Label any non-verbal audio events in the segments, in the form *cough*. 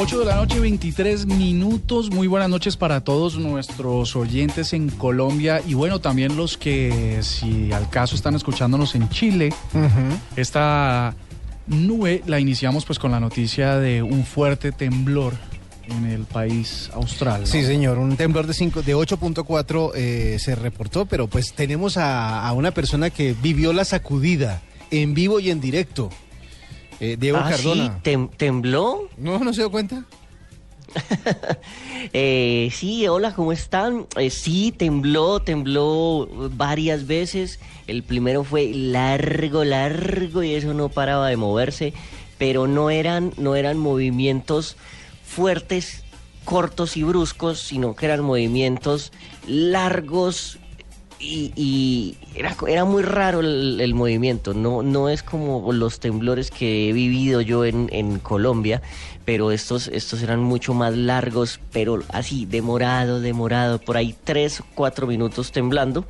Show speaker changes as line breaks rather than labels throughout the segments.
8 de la noche, 23 minutos. Muy buenas noches para todos nuestros oyentes en Colombia y bueno, también los que, si al caso, están escuchándonos en Chile. Esta nube la iniciamos pues con la noticia de un fuerte temblor en el país austral. ¿no?
Sí, señor, un temblor de, cinco- de 8.4 eh, se reportó, pero pues tenemos a, a una persona que vivió la sacudida en vivo y en directo. Eh, Diego
Ah, sí,
Cardona.
tem- tembló.
¿No, no se dio cuenta? *laughs*
Eh, sí, hola, ¿cómo están? Eh, sí, tembló, tembló varias veces. El primero fue largo, largo y eso no paraba de moverse, pero no eran, no eran movimientos fuertes, cortos y bruscos, sino que eran movimientos largos y, era, era muy raro el, movimiento. No, no es como los temblores que he vivido yo en, en Colombia, pero estos, estos eran mucho más largos, pero así, demorado, demorado, por ahí tres, cuatro minutos temblando.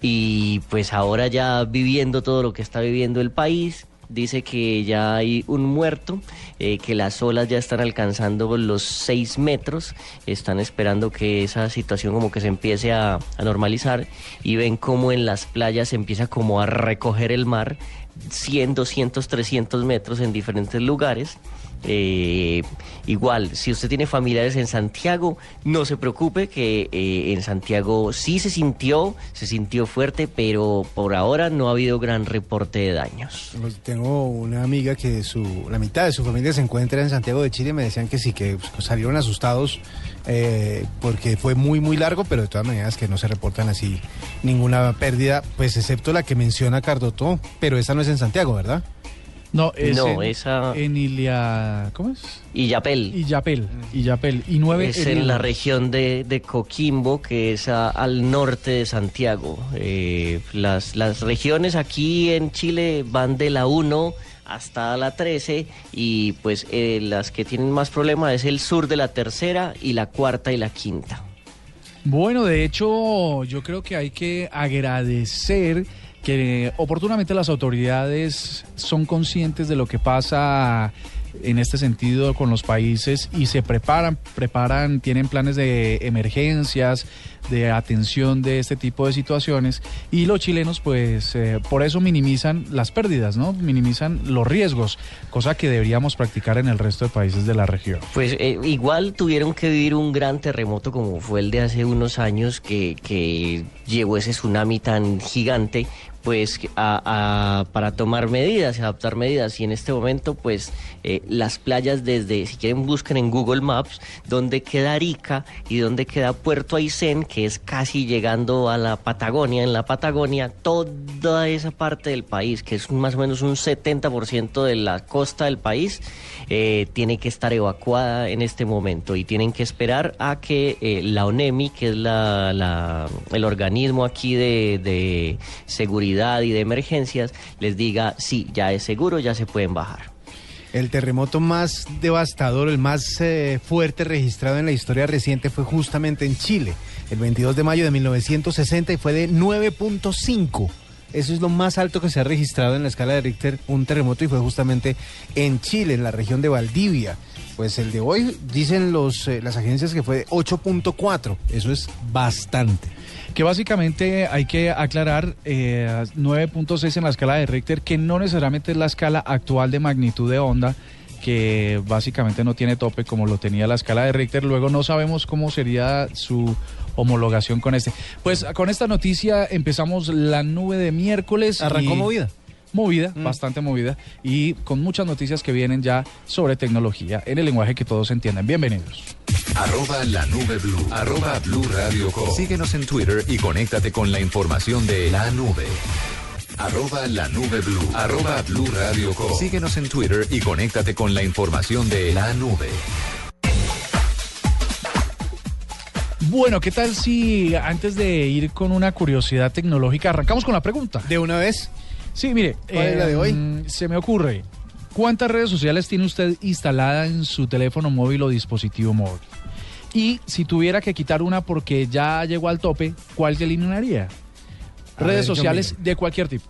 Y pues ahora ya viviendo todo lo que está viviendo el país, dice que ya hay un muerto, eh, que las olas ya están alcanzando los 6 metros, están esperando que esa situación como que se empiece a, a normalizar y ven cómo en las playas se empieza como a recoger el mar 100, 200, 300 metros en diferentes lugares. Eh, igual, si usted tiene familiares en Santiago, no se preocupe que eh, en Santiago sí se sintió, se sintió fuerte, pero por ahora no ha habido gran reporte de daños.
Pues, Tengo una amiga que su, la mitad de su familia se encuentra en Santiago de Chile. Me decían que sí, que pues, salieron asustados eh, porque fue muy, muy largo, pero de todas maneras que no se reportan así ninguna pérdida, pues excepto la que menciona Cardotó, pero esa no es en Santiago, ¿verdad?
No, es
No,
en,
esa-
en Ilia... ¿Cómo es?
Y Yapel.
Illapel. Illapel. Y nueve
Es en la región de, de Coquimbo, que es a- al norte de Santiago. Eh, las, las regiones aquí en Chile van de la 1 hasta la 13 y pues eh, las que tienen más problemas es el sur de la tercera y la cuarta y la quinta.
Bueno, de hecho, yo creo que hay que agradecer que oportunamente las autoridades son conscientes de lo que pasa en este sentido con los países y se preparan, preparan, tienen planes de emergencias, de atención de este tipo de situaciones y los chilenos pues eh, por eso minimizan las pérdidas, ¿no? Minimizan los riesgos, cosa que deberíamos practicar en el resto de países de la región.
Pues eh, igual tuvieron que vivir un gran terremoto como fue el de hace unos años que, que llevó ese tsunami tan gigante pues a- para tomar medidas y adaptar medidas. Y en este momento pues eh, las playas desde si quieren busquen en Google Maps donde queda Arica y donde queda Puerto Aysén que es casi llegando a la Patagonia. En la Patagonia toda esa parte del país que es más o menos un 70% de la costa del país eh, tiene que estar evacuada en este momento. Y tienen que esperar a que eh, la ONEMI, que es la, la- el organismo aquí de seguridad y de emergencias, les diga, sí, ya es seguro, ya se pueden bajar.
El terremoto más devastador, el más eh, fuerte registrado en la historia reciente fue justamente en Chile, el 22 de mayo de 1960 y fue de 9.5. Eso es lo más alto que se ha registrado en la escala de Richter, un terremoto, y fue justamente en Chile, en la región de Valdivia. Pues el de hoy, dicen los, eh, las agencias que fue de 8.4. Eso es bastante.
Que básicamente hay que aclarar eh, 9.6 en la escala de Richter, que no necesariamente es la escala actual de magnitud de onda, que básicamente no tiene tope como lo tenía la escala de Richter. Luego no sabemos cómo sería su homologación con este. Pues con esta noticia empezamos la nube de miércoles.
Arrancó
y-
movida.
Movida, bastante movida, y con muchas noticias que vienen ya sobre tecnología en el lenguaje que todos entiendan. Bienvenidos.
Arroba la nube blue. Arroba blue radio com. Síguenos en Twitter y conéctate con la información de la nube. Arroba la nube blue. Arroba blue radio com. Síguenos en Twitter y conéctate con la información de la nube.
Bueno, ¿qué tal si antes de ir con una curiosidad tecnológica arrancamos con la pregunta?
¿De una vez?
Sí, mire,
¿Cuál es la de hoy?
mm, se me ocurre, ¿cuántas redes sociales tiene usted instalada en su teléfono móvil o dispositivo móvil? Y si tuviera que quitar una porque ya llegó al tope, ¿cuál se eliminaría?
A
redes
ver,
sociales de cualquier tipo.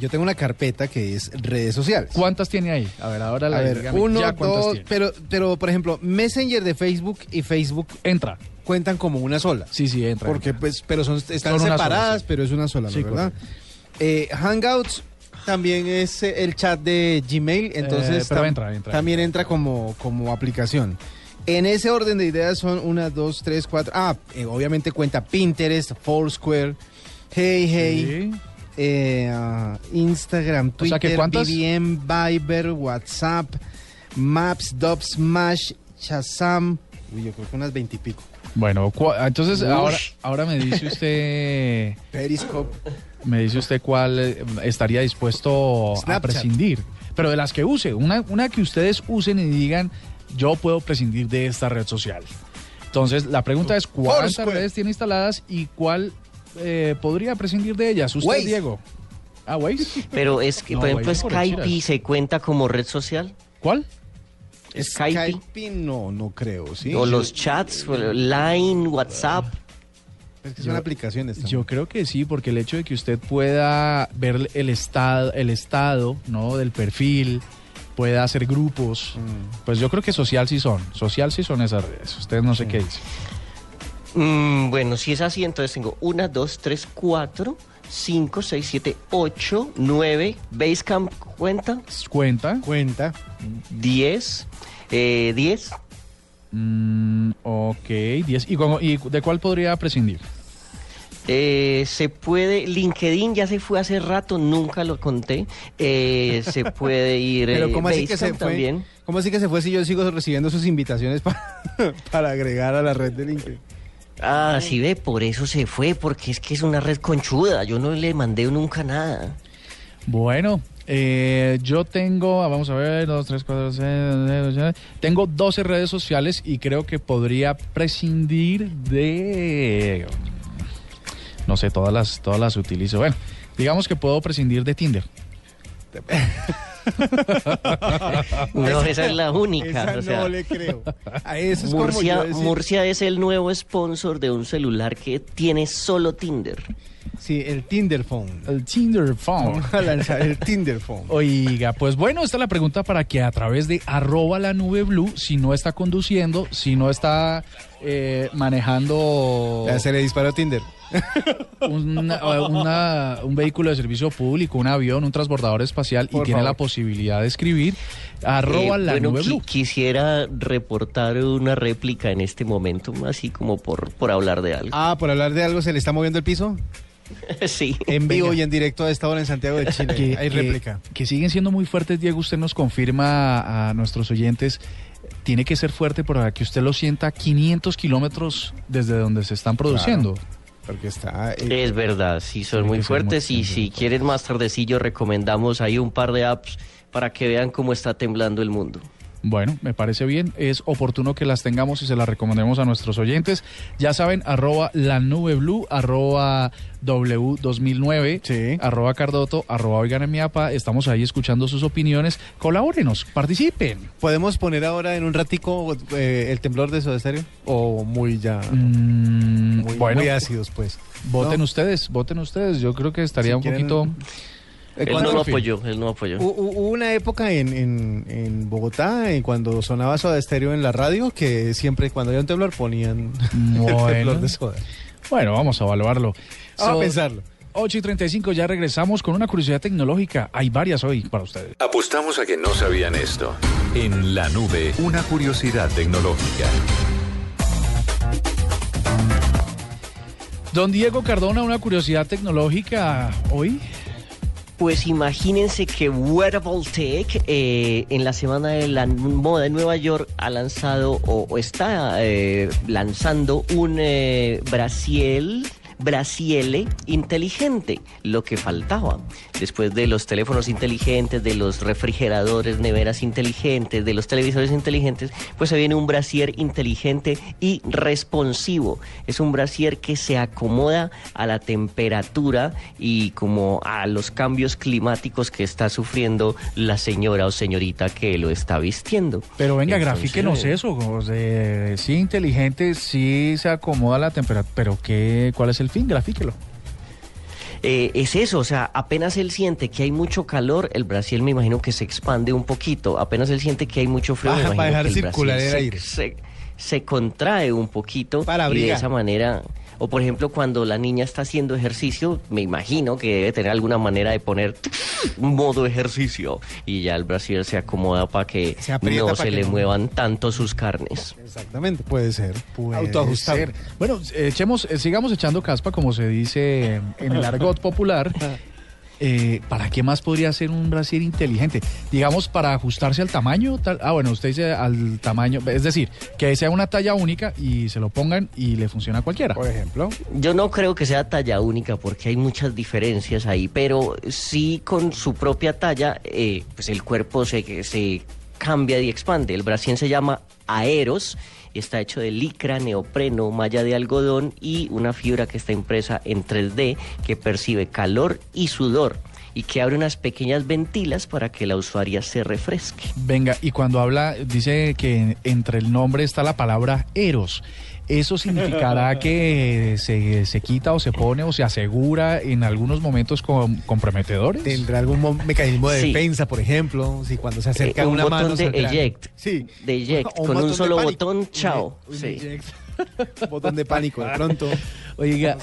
Yo tengo una carpeta que es redes sociales.
¿Cuántas tiene ahí? A ver, ahora la
A ver, uno,
ya
dos,
tiene.
pero, pero por ejemplo, Messenger de Facebook y Facebook
Entra.
cuentan como una sola.
Sí, sí, entra.
Porque
entra.
pues, pero son, están
Son una sola,
separadas,
sí.
pero es una sola, ¿no?
Sí,
¿verdad?
correcto.
Eh, Hangouts también es eh, el chat de Gmail, entonces
Eh, pero
tam-
entra, entra.
también entra como, como aplicación. En ese orden de ideas son una, dos, tres, cuatro. Ah, eh, obviamente cuenta Pinterest, Foursquare, Hey Hey,
Sí.
eh, ah, Instagram,
O sea, ¿que
Twitter? BBM, Viber, WhatsApp, Maps, Dubs, Smash, Shazam. Uy, yo creo que unas veintipico.
Bueno, entonces
Ush.
ahora, ahora me dice usted,
Periscope.
Me dice usted cuál eh, estaría dispuesto a prescindir. Pero de las que use, una, una que ustedes usen y digan, yo puedo prescindir de esta red social. Entonces, la pregunta es, ¿cuántas
Foursquare.
redes tiene instaladas y cuál eh, podría prescindir de ellas? Usted,
Waze.
Diego. Ah, Waze.
Pero es que,
No,
por ejemplo, Skype se cuenta como red social.
¿Cuál?
Skype.
Skype no, no creo, ¿sí?
O los chats, Line, WhatsApp.
Es que son aplicaciones. también.
Yo creo que sí, porque el hecho de que usted pueda ver el estado, el estado, ¿no? Del perfil, pueda hacer grupos, pues yo creo que social sí son, social sí son esas redes. Ustedes no sé qué dicen.
Mm, bueno, si es así, entonces tengo 1, 2, 3, 4, 5, 6, 7, 8, 9. Basecamp cuenta.
Cuenta.
Cuenta.
10. Eh, 10.
Mm, ok, 10. ¿Y, cómo- ¿Y de cuál podría prescindir?
Eh, se puede, LinkedIn ya se fue hace rato, nunca lo conté. Eh, se *laughs* puede ir.
Pero
eh,
¿cómo así que se fue?
también.
¿Cómo así que se fue si yo sigo recibiendo sus invitaciones para, *laughs* para agregar a la red de LinkedIn?
Ah, sí ve, por eso se fue, porque es que es una red conchuda. Yo no le mandé nunca nada.
Bueno, eh, yo tengo, ah, vamos a ver, 2, 3, 4, 6, tengo 12 redes sociales y creo que podría prescindir de... No sé, todas las, todas las utilizo. Bueno, digamos que puedo prescindir de Tinder. *laughs*
No, esa es la única.
Esa
o sea,
no le creo. A eso es como
Murcia,
decir-
Murcia es el nuevo sponsor de un celular que tiene solo Tinder.
Sí, el Tinder Phone.
El Tinder Phone.
Vamos a lanzar el Tinder Phone. *laughs*
Oiga, pues bueno, esta es la pregunta para que a través de arroba la nube blue, si no está conduciendo, si no está eh, manejando
Ya se le disparó Tinder. *laughs*
una- una- un vehículo de servicio público, un avión, un transbordador espacial y tiene
favor.
la posibilidad de escribir arroba
Eh,
la
bueno,
nube
qui-
blue.
quisiera reportar una réplica en este momento, así como por, por hablar de algo.
Ah, por hablar de algo, ¿se le está moviendo el piso? *laughs*
sí.
En vivo
Venga.
y en directo a esta hora en Santiago de *laughs* Chile.
que,
Hay réplica.
que siguen siendo muy fuertes, Diego. Usted nos confirma a nuestros oyentes. Tiene que ser fuerte para que usted lo sienta 500 kilómetros desde donde se están produciendo.
Porque está... eh,
Es verdad, sí, son muy fuertes
muy-
y si quieren más tardecillo recomendamos ahí un par de apps para que vean cómo está temblando el mundo.
Bueno, me parece bien. Es oportuno que las tengamos y se las recomendemos a nuestros oyentes. Ya saben, arroba la nube blue, arroba W2009,
Sí.
arroba Cardoto, arroba Oigan en mi apa. Estamos ahí escuchando sus opiniones. Colabórenos, participen.
¿Podemos poner ahora en un ratico eh, el temblor de Soda Stereo? O muy ya...
Mm,
Muy,
bueno,
muy ácidos, pues.
voten
¿No?
ustedes, voten ustedes. Yo creo que estaría
Si
un
quieren-
poquito...
Eh,
Él no apoyó, él no apoyó.
Hu- hu- Hubo una época en, en, en Bogotá, en cuando sonaba Soda Stereo en la radio, que siempre cuando había un temblor ponían *laughs* el
Bueno.
temblor de Soda.
Bueno, vamos a evaluarlo.
Vamos
So-
a pensarlo.
8 y 35 ya regresamos con una curiosidad tecnológica. Hay varias hoy para ustedes.
Apostamos a que no sabían esto. En la nube, una curiosidad tecnológica.
Don Diego Cardona, una curiosidad tecnológica hoy.
Pues imagínense que Wearable Tech eh, en la semana de la moda en Nueva York ha lanzado o, está eh, lanzando un eh, brasiel, brasiele inteligente, lo que faltaba. Después de los teléfonos inteligentes, de los refrigeradores, neveras inteligentes, de los televisores inteligentes, pues se viene un brasier inteligente y responsivo. Es un brasier que se acomoda a la temperatura y como a los cambios climáticos que está sufriendo la señora o señorita que lo está vistiendo.
Pero venga,
Entonces,
grafíquenos eso. o sea, sí, inteligente, sí se acomoda a la temperatura. Pero ¿qué, ¿cuál es el fin? Grafíquelo.
Eh, es eso, o sea, apenas él siente que hay mucho calor, el Brasil me imagino que se expande un poquito. Apenas él siente que hay mucho frío, me
Para- para
imagino
dejar
que el
circular
Brasil
el
se-
aire.
Se, se contrae un poquito
Para
y de esa manera, o por ejemplo cuando la niña está haciendo ejercicio, me imagino que debe tener alguna manera de poner modo ejercicio y ya el Brasil se acomoda para que
Se
no
pa'
se
que
le
no-
muevan tanto sus carnes.
Exactamente, puede ser.
Puede
Autoajustable.
ser. Bueno, echemos, eh, sigamos echando caspa, como se dice en el argot popular. *laughs* Eh, ¿Para qué más podría ser un brasier inteligente? Digamos, para ajustarse al tamaño. tal- ah, bueno, usted dice al tamaño. Es decir, que sea una talla única y se lo pongan y le funciona a cualquiera.
Por ejemplo.
Yo no creo que sea talla única porque hay muchas diferencias ahí, pero sí con su propia talla, eh, pues el cuerpo se, se cambia y expande. El brasier se llama aeros, está hecho de licra, neopreno, malla de algodón y una fibra que está impresa en 3D que percibe calor y sudor y que abre unas pequeñas ventilas para que la usuaria se refresque.
Venga, y cuando habla, dice que entre el nombre está la palabra eros. ¿Eso significará que se, se quita o se pone o se asegura en algunos momentos com- comprometedores?
¿Tendrá algún mo- mecanismo de
Sí.
defensa, por ejemplo? Si cuando se acerca
Eh, un
una
botón
mano...
de eject.
Sí.
De eject, *laughs*
O
con un solo botón, chao.
eject, un
Sí.
eject. *laughs* botón de pánico, de pronto.
Oiga,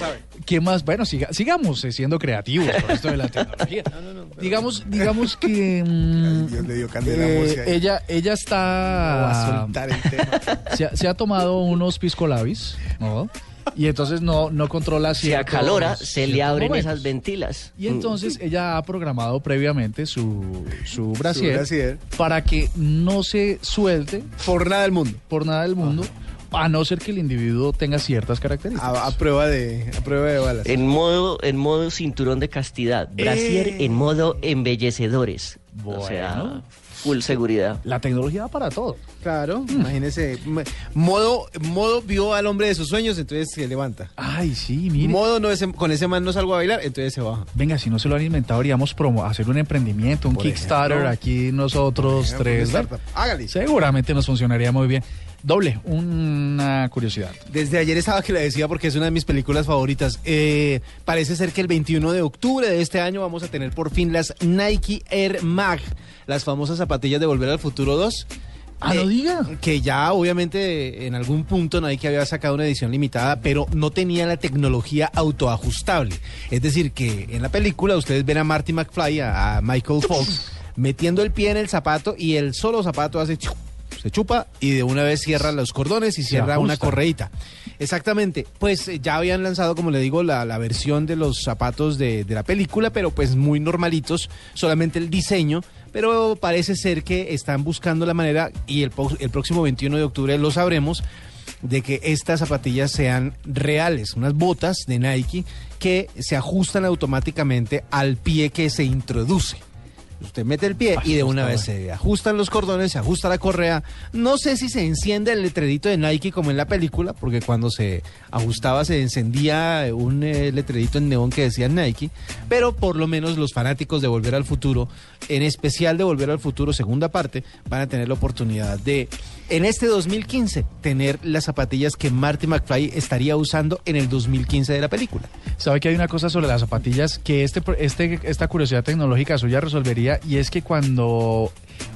¿qué más? Bueno, siga- sigamos eh, siendo creativos con esto de la tecnología. *laughs* digamos, digamos que *laughs* mm,
Dios le dio candela
eh, ella, ella
Va a
está
soltar el tema.
se, ha- se ha tomado unos pisco labis, ¿no? Y entonces no, no controla
Se
ciertos-
acalora, se le abren
momentos.
esas ventilas.
Y entonces ella ha programado previamente su, su brasier
brasier.
para que no se suelte
Por nada del mundo.
por nada del mundo, a no ser que el individuo tenga ciertas características.
A, a prueba de, a prueba de balas.
En modo, en modo cinturón de castidad. Brasier
Eh.
en modo embellecedores. O sea,
Bueno.
full seguridad.
La tecnología da para todo.
Claro, imagínese. m- Modo, modo vio al hombre de sus sueños, entonces se levanta.
Ay, sí, mire.
Modo no ese- con ese man no salgo a bailar, entonces se baja.
Venga, si no se lo han inventado, haríamos promo, hacer un emprendimiento, un
Por
Kickstarter,
ejemplo.
aquí nosotros
Ejemplo,
tres.
Hágale.
Seguramente nos funcionaría muy bien. Doble, una curiosidad.
Desde ayer estaba que le decía porque es una de mis películas favoritas. Eh, parece ser que el 21 de octubre de este año vamos a tener por fin las Nike Air Mag, las famosas zapatillas de Volver al Futuro 2.
Ah, no
Eh,
diga.
Que ya obviamente en algún punto Nike había sacado una edición limitada, pero no tenía la tecnología autoajustable. Es decir, que en la película ustedes ven a Marty McFly, a, a Michael Fox, metiendo el pie en el zapato y el solo zapato hace... Se chupa y de una vez cierra los cordones y cierra una
ajusta.
correíta. Exactamente. Pues eh, ya habían lanzado, como le digo, la, la versión de los zapatos de, de la película, pero pues muy normalitos, solamente el diseño. Pero parece ser que están buscando la manera, y el, el próximo 21 de octubre lo sabremos, de que estas zapatillas sean reales, unas botas de Nike que se ajustan automáticamente al pie que se introduce. Usted mete el pie y de una vez se ajustan los cordones, se ajusta la correa. No sé si se enciende el letrerito de Nike como en la película, porque cuando se ajustaba se encendía un eh, letrerito en neón que decía Nike, pero por lo menos los fanáticos de Volver al Futuro, en especial de Volver al Futuro segunda parte, van a tener la oportunidad de, en este 2015, tener las zapatillas que Marty McFly estaría usando en el 2015 de la película.
¿Sabe que hay una cosa sobre las zapatillas que este, este, esta curiosidad tecnológica suya resolvería? Y es que cuando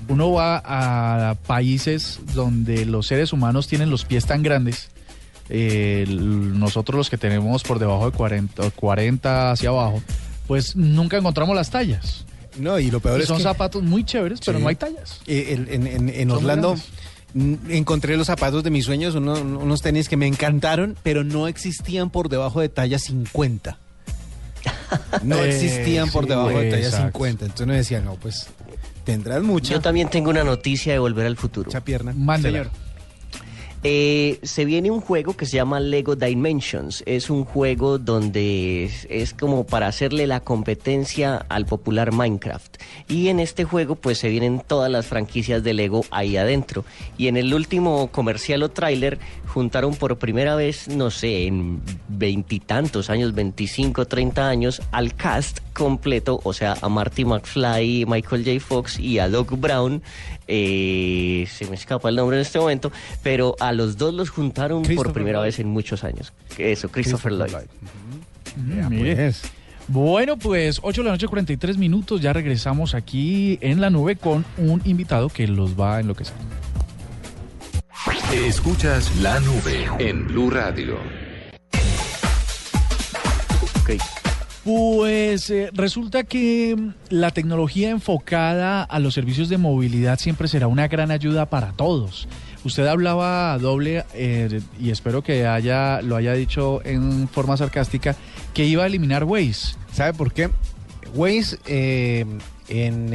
uno va a países donde los seres humanos tienen los pies tan grandes, eh, nosotros los que tenemos por debajo de 40, 40 hacia abajo, pues nunca encontramos las tallas.
No, y lo peor
Y
es
son
que...
zapatos muy chéveres, pero
Sí.
no hay tallas.
Eh, en, en- en
Son
Orlando encontré los zapatos de mis sueños, uno- unos tenis que me encantaron, pero no existían por debajo de talla 50. No
Eh,
existían por
sí,
debajo de talla
exacto.
50. Entonces uno decía, no, pues tendrás mucha,
Yo también tengo una noticia de Volver al Futuro.
mucha pierna.
Mándela.
Señor.
Eh, se viene un juego que se llama Lego Dimensions. Es un juego donde es, es como para hacerle la competencia al popular Minecraft. Y en este juego pues se vienen todas las franquicias de Lego ahí adentro. Y en el último comercial o tráiler juntaron por primera vez, no sé, en veintitantos años, 25, 30 años, al cast completo, o sea, a Marty McFly, Michael J. Fox y a Doc Brown. eh, se me escapa el nombre en este momento, pero a los dos los juntaron por primera
Lloyd.
vez en muchos años. Eso, Christopher, Lloyd.
Mm, mire.
Pues,
Bueno, pues 8 de la noche, 43 minutos. Ya regresamos aquí en la nube con un invitado que los va a enloquecer.
Escuchas la nube en Blue Radio.
Ok.
Pues eh, resulta que la tecnología enfocada a los servicios de movilidad siempre será una gran ayuda para todos. Usted hablaba doble eh, y espero que haya lo haya dicho en forma sarcástica que iba a eliminar Waze.
¿Sabe por qué? Waze eh, en...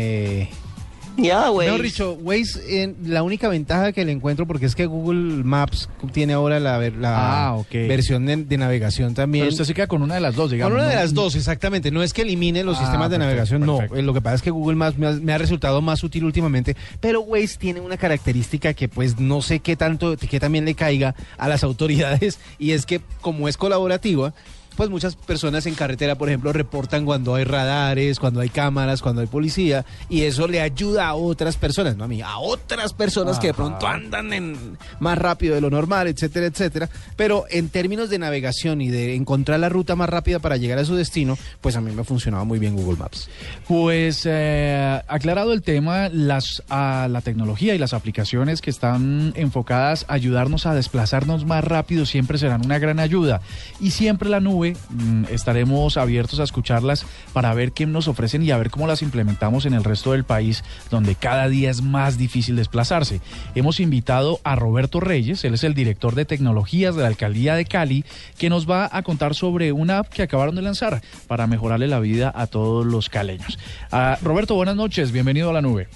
Ya, güey.
Mejor dicho, Waze, en, la única ventaja que le encuentro, porque es que Google Maps tiene ahora la,
Ah,
versión de, de navegación también.
Pero usted se queda con una de las dos, digamos.
Con una de
¿no?
las dos, exactamente. No es que elimine los
Ah,
sistemas de
perfecto,
navegación,
perfecto.
no. Eh, Lo que pasa es que Google Maps me ha, me ha resultado más útil últimamente, pero Waze tiene una característica que pues no sé qué tanto, que también le caiga a las autoridades, y es que como es colaborativa, pues muchas personas en carretera, por ejemplo, reportan cuando hay radares, cuando hay cámaras, cuando hay policía, y eso le ayuda a otras personas, no a mí, a otras personas que de pronto andan en más rápido de lo normal, etcétera, etcétera. Pero en términos de navegación y de encontrar la ruta más rápida para llegar a su destino, pues a mí me ha funcionado muy bien Google Maps.
Pues eh, aclarado el tema, las, a la tecnología y las aplicaciones que están enfocadas a ayudarnos a desplazarnos más rápido siempre serán una gran ayuda. Y siempre la nube mm, estaremos abiertos a escucharlas para ver qué nos ofrecen y a ver cómo las implementamos en el resto del país, donde cada día es más difícil desplazarse. Hemos invitado a Roberto Reyes, él es el director de tecnologías de la alcaldía de Cali, que nos va a contar sobre una app que acabaron de lanzar para mejorarle la vida a todos los caleños. Ah, Roberto, buenas noches, bienvenido a la nube.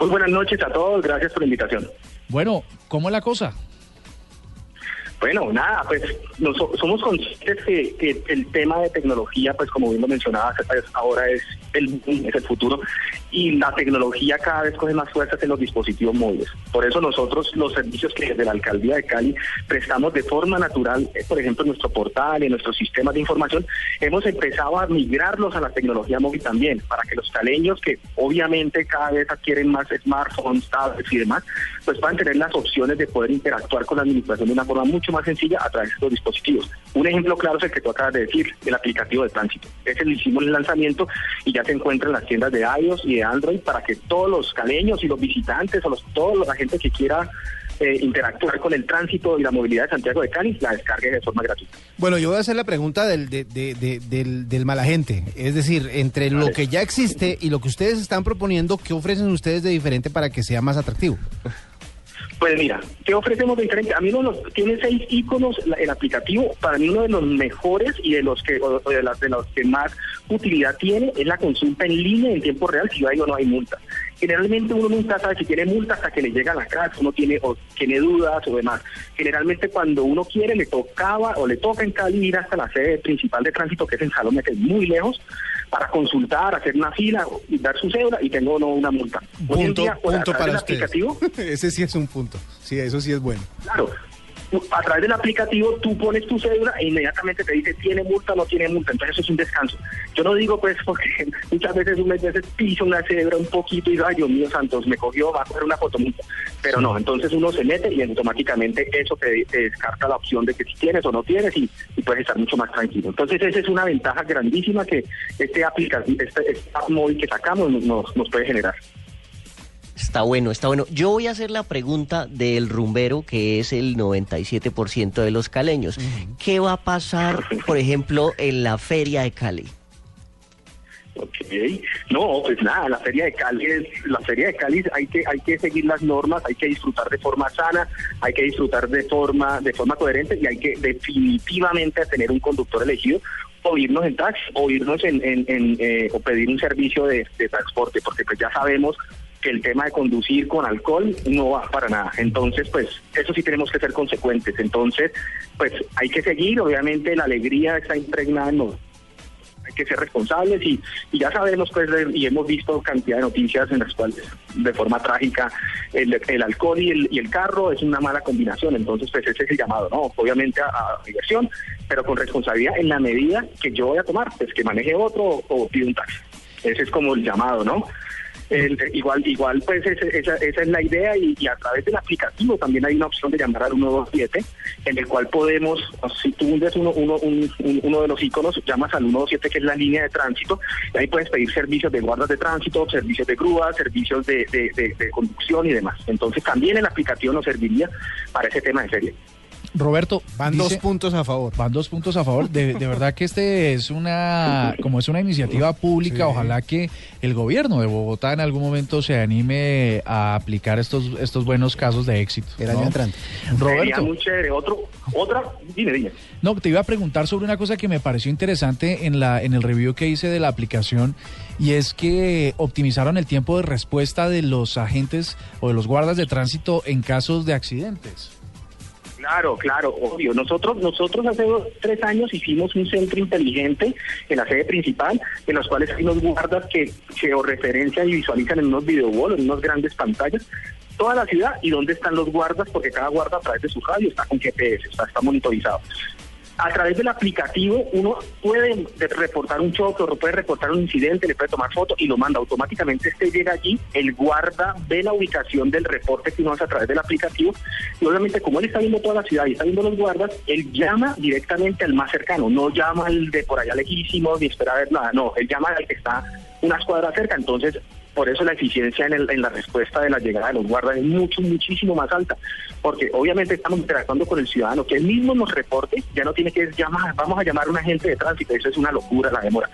Muy buenas noches a todos, gracias por la invitación.
Bueno, ¿cómo es la cosa?
Bueno, nada, pues nos- somos conscientes que, el tema de tecnología, pues como bien lo mencionabas, pues, ahora es el, es el futuro y la tecnología cada vez coge más fuerzas en los dispositivos móviles. Por eso nosotros los servicios que desde la Alcaldía de Cali prestamos de forma natural, eh, por ejemplo en nuestro portal, en nuestros sistemas de información, hemos empezado a migrarlos a la tecnología móvil también, para que los caleños que obviamente cada vez adquieren más smartphones, tablets y demás, pues puedan tener las opciones de poder interactuar con la administración de una forma mucho más sencilla a través de estos dispositivos. Un ejemplo claro es el que tú acabas de decir, el aplicativo de tránsito. Ese le hicimos el lanzamiento y ya se encuentra en las tiendas de iOS y de Android para que todos los caleños y los visitantes o los, toda la gente que quiera eh, interactuar con el tránsito y la movilidad de Santiago de Cali la descargue de forma gratuita.
Bueno, yo voy a hacer la pregunta del, de- de- de- del, del mala gente. Es decir, entre lo que ya existe y lo que ustedes están proponiendo, ¿qué ofrecen ustedes de diferente para que sea más atractivo? *laughs*
Pues mira, ¿qué ofrecemos de diferente? A mí uno los, tiene seis iconos el aplicativo. Para mí uno de los mejores y de los que o de, las, de los que más utilidad tiene es la consulta en línea en tiempo real. Si yo digo no hay multa. Generalmente uno nunca sabe si tiene multa hasta que le llega a la casa, uno tiene o tiene dudas o demás. Generalmente cuando uno quiere le tocaba o le toca en Cali ir hasta la sede principal de tránsito que es en Salomé, que es muy lejos, para consultar, hacer una fila y dar su cédula y tengo no una multa. Hoy en
Punto,
día, pues,
punto para
aplicativo, *laughs*
Ese sí es un punto. Sí, eso sí es bueno.
Claro. A través del aplicativo tú pones tu cédula e inmediatamente te dice tiene multa o no tiene multa. Entonces eso es un descanso. Yo no digo pues *laughs* porque muchas veces uno veces piso una cebra un poquito y digo, ay Dios mío santos, me cogió, va a coger una fotomulta. Pero no, entonces uno se mete y automáticamente eso te, descarta la opción de que si tienes o no tienes y, puedes estar mucho más tranquilo. Entonces esa es una ventaja grandísima que este aplicativo, este, este app móvil que sacamos nos, nos puede generar.
Está bueno, está bueno. Yo voy a hacer la pregunta del rumbero, que es el 97% de los caleños. ¿Qué va a pasar, por ejemplo, en la feria de Cali?
Ok, no, pues nada, la feria de Cali es, la feria de Cali hay que, hay que seguir las normas, hay que disfrutar de forma sana, hay que disfrutar de forma, de forma coherente y hay que definitivamente tener un conductor elegido o irnos en taxi o irnos en, en, en, eh, o pedir un servicio de, de transporte, porque pues ya sabemos el tema de conducir con alcohol no va para nada. Entonces, pues eso sí tenemos que ser consecuentes. Entonces, pues hay que seguir, obviamente la alegría está impregnada en hay que ser responsables y, ya sabemos pues y hemos visto cantidad de noticias en las cuales de forma trágica el, alcohol y el, y el carro es una mala combinación. Entonces pues ese es el llamado no obviamente a, a diversión pero con responsabilidad en la medida que yo voy a tomar pues que maneje otro o, o un taxi. Ese es como el llamado no igual, igual, pues esa, es la idea y, a través del aplicativo también hay una opción de llamar al 127 en el cual podemos, si tú hundes uno, uno, un- un- uno de los iconos, llamas al 127 que es la línea de tránsito y ahí puedes pedir servicios de guardas de tránsito, servicios de grúa, servicios de- de conducción y demás. Entonces también el aplicativo nos serviría para ese tema de serie.
Roberto,
Van
dice-
dos puntos a favor.
Van dos puntos a favor. De, de verdad que este es una, como es una iniciativa pública, ojalá que el gobierno de Bogotá en algún momento se anime a aplicar estos, estos buenos casos de éxito.
El año
¿no?
entrante.
Sería
Roberto,
muy chévere. Otro, otra, dime, dime.
no, te iba a preguntar sobre una cosa que me pareció interesante en, la, en el review que hice de la aplicación y es que optimizaron el tiempo de respuesta de los agentes o de los guardas de tránsito en casos de accidentes.
Claro, claro, obvio. Nosotros, nosotros hace dos, tres años hicimos un centro inteligente en la sede principal, en los cuales hay unos guardas que georreferencian y visualizan en unos videobolos, en unas grandes pantallas, toda la ciudad y dónde están los guardas, porque cada guarda a través de su radio está con GPS, está, está monitorizado. A través del aplicativo uno puede de- reportar un choque o puede reportar un incidente, le puede tomar foto y lo manda. Automáticamente. Este llega allí, el guarda ve la ubicación del reporte que uno hace a través del aplicativo y obviamente como él está viendo toda la ciudad y está viendo los guardas, él llama directamente al más cercano, no llama al de por allá lejísimo ni espera ver nada, no, él llama al que está unas cuadras cerca, entonces por eso la eficiencia en, la respuesta de la llegada de los guardas es mucho, muchísimo más alta, porque obviamente estamos interactuando con el ciudadano, que él mismo nos reporte, ya no tiene que llamar, vamos a llamar a un agente de tránsito, eso es una locura la demora.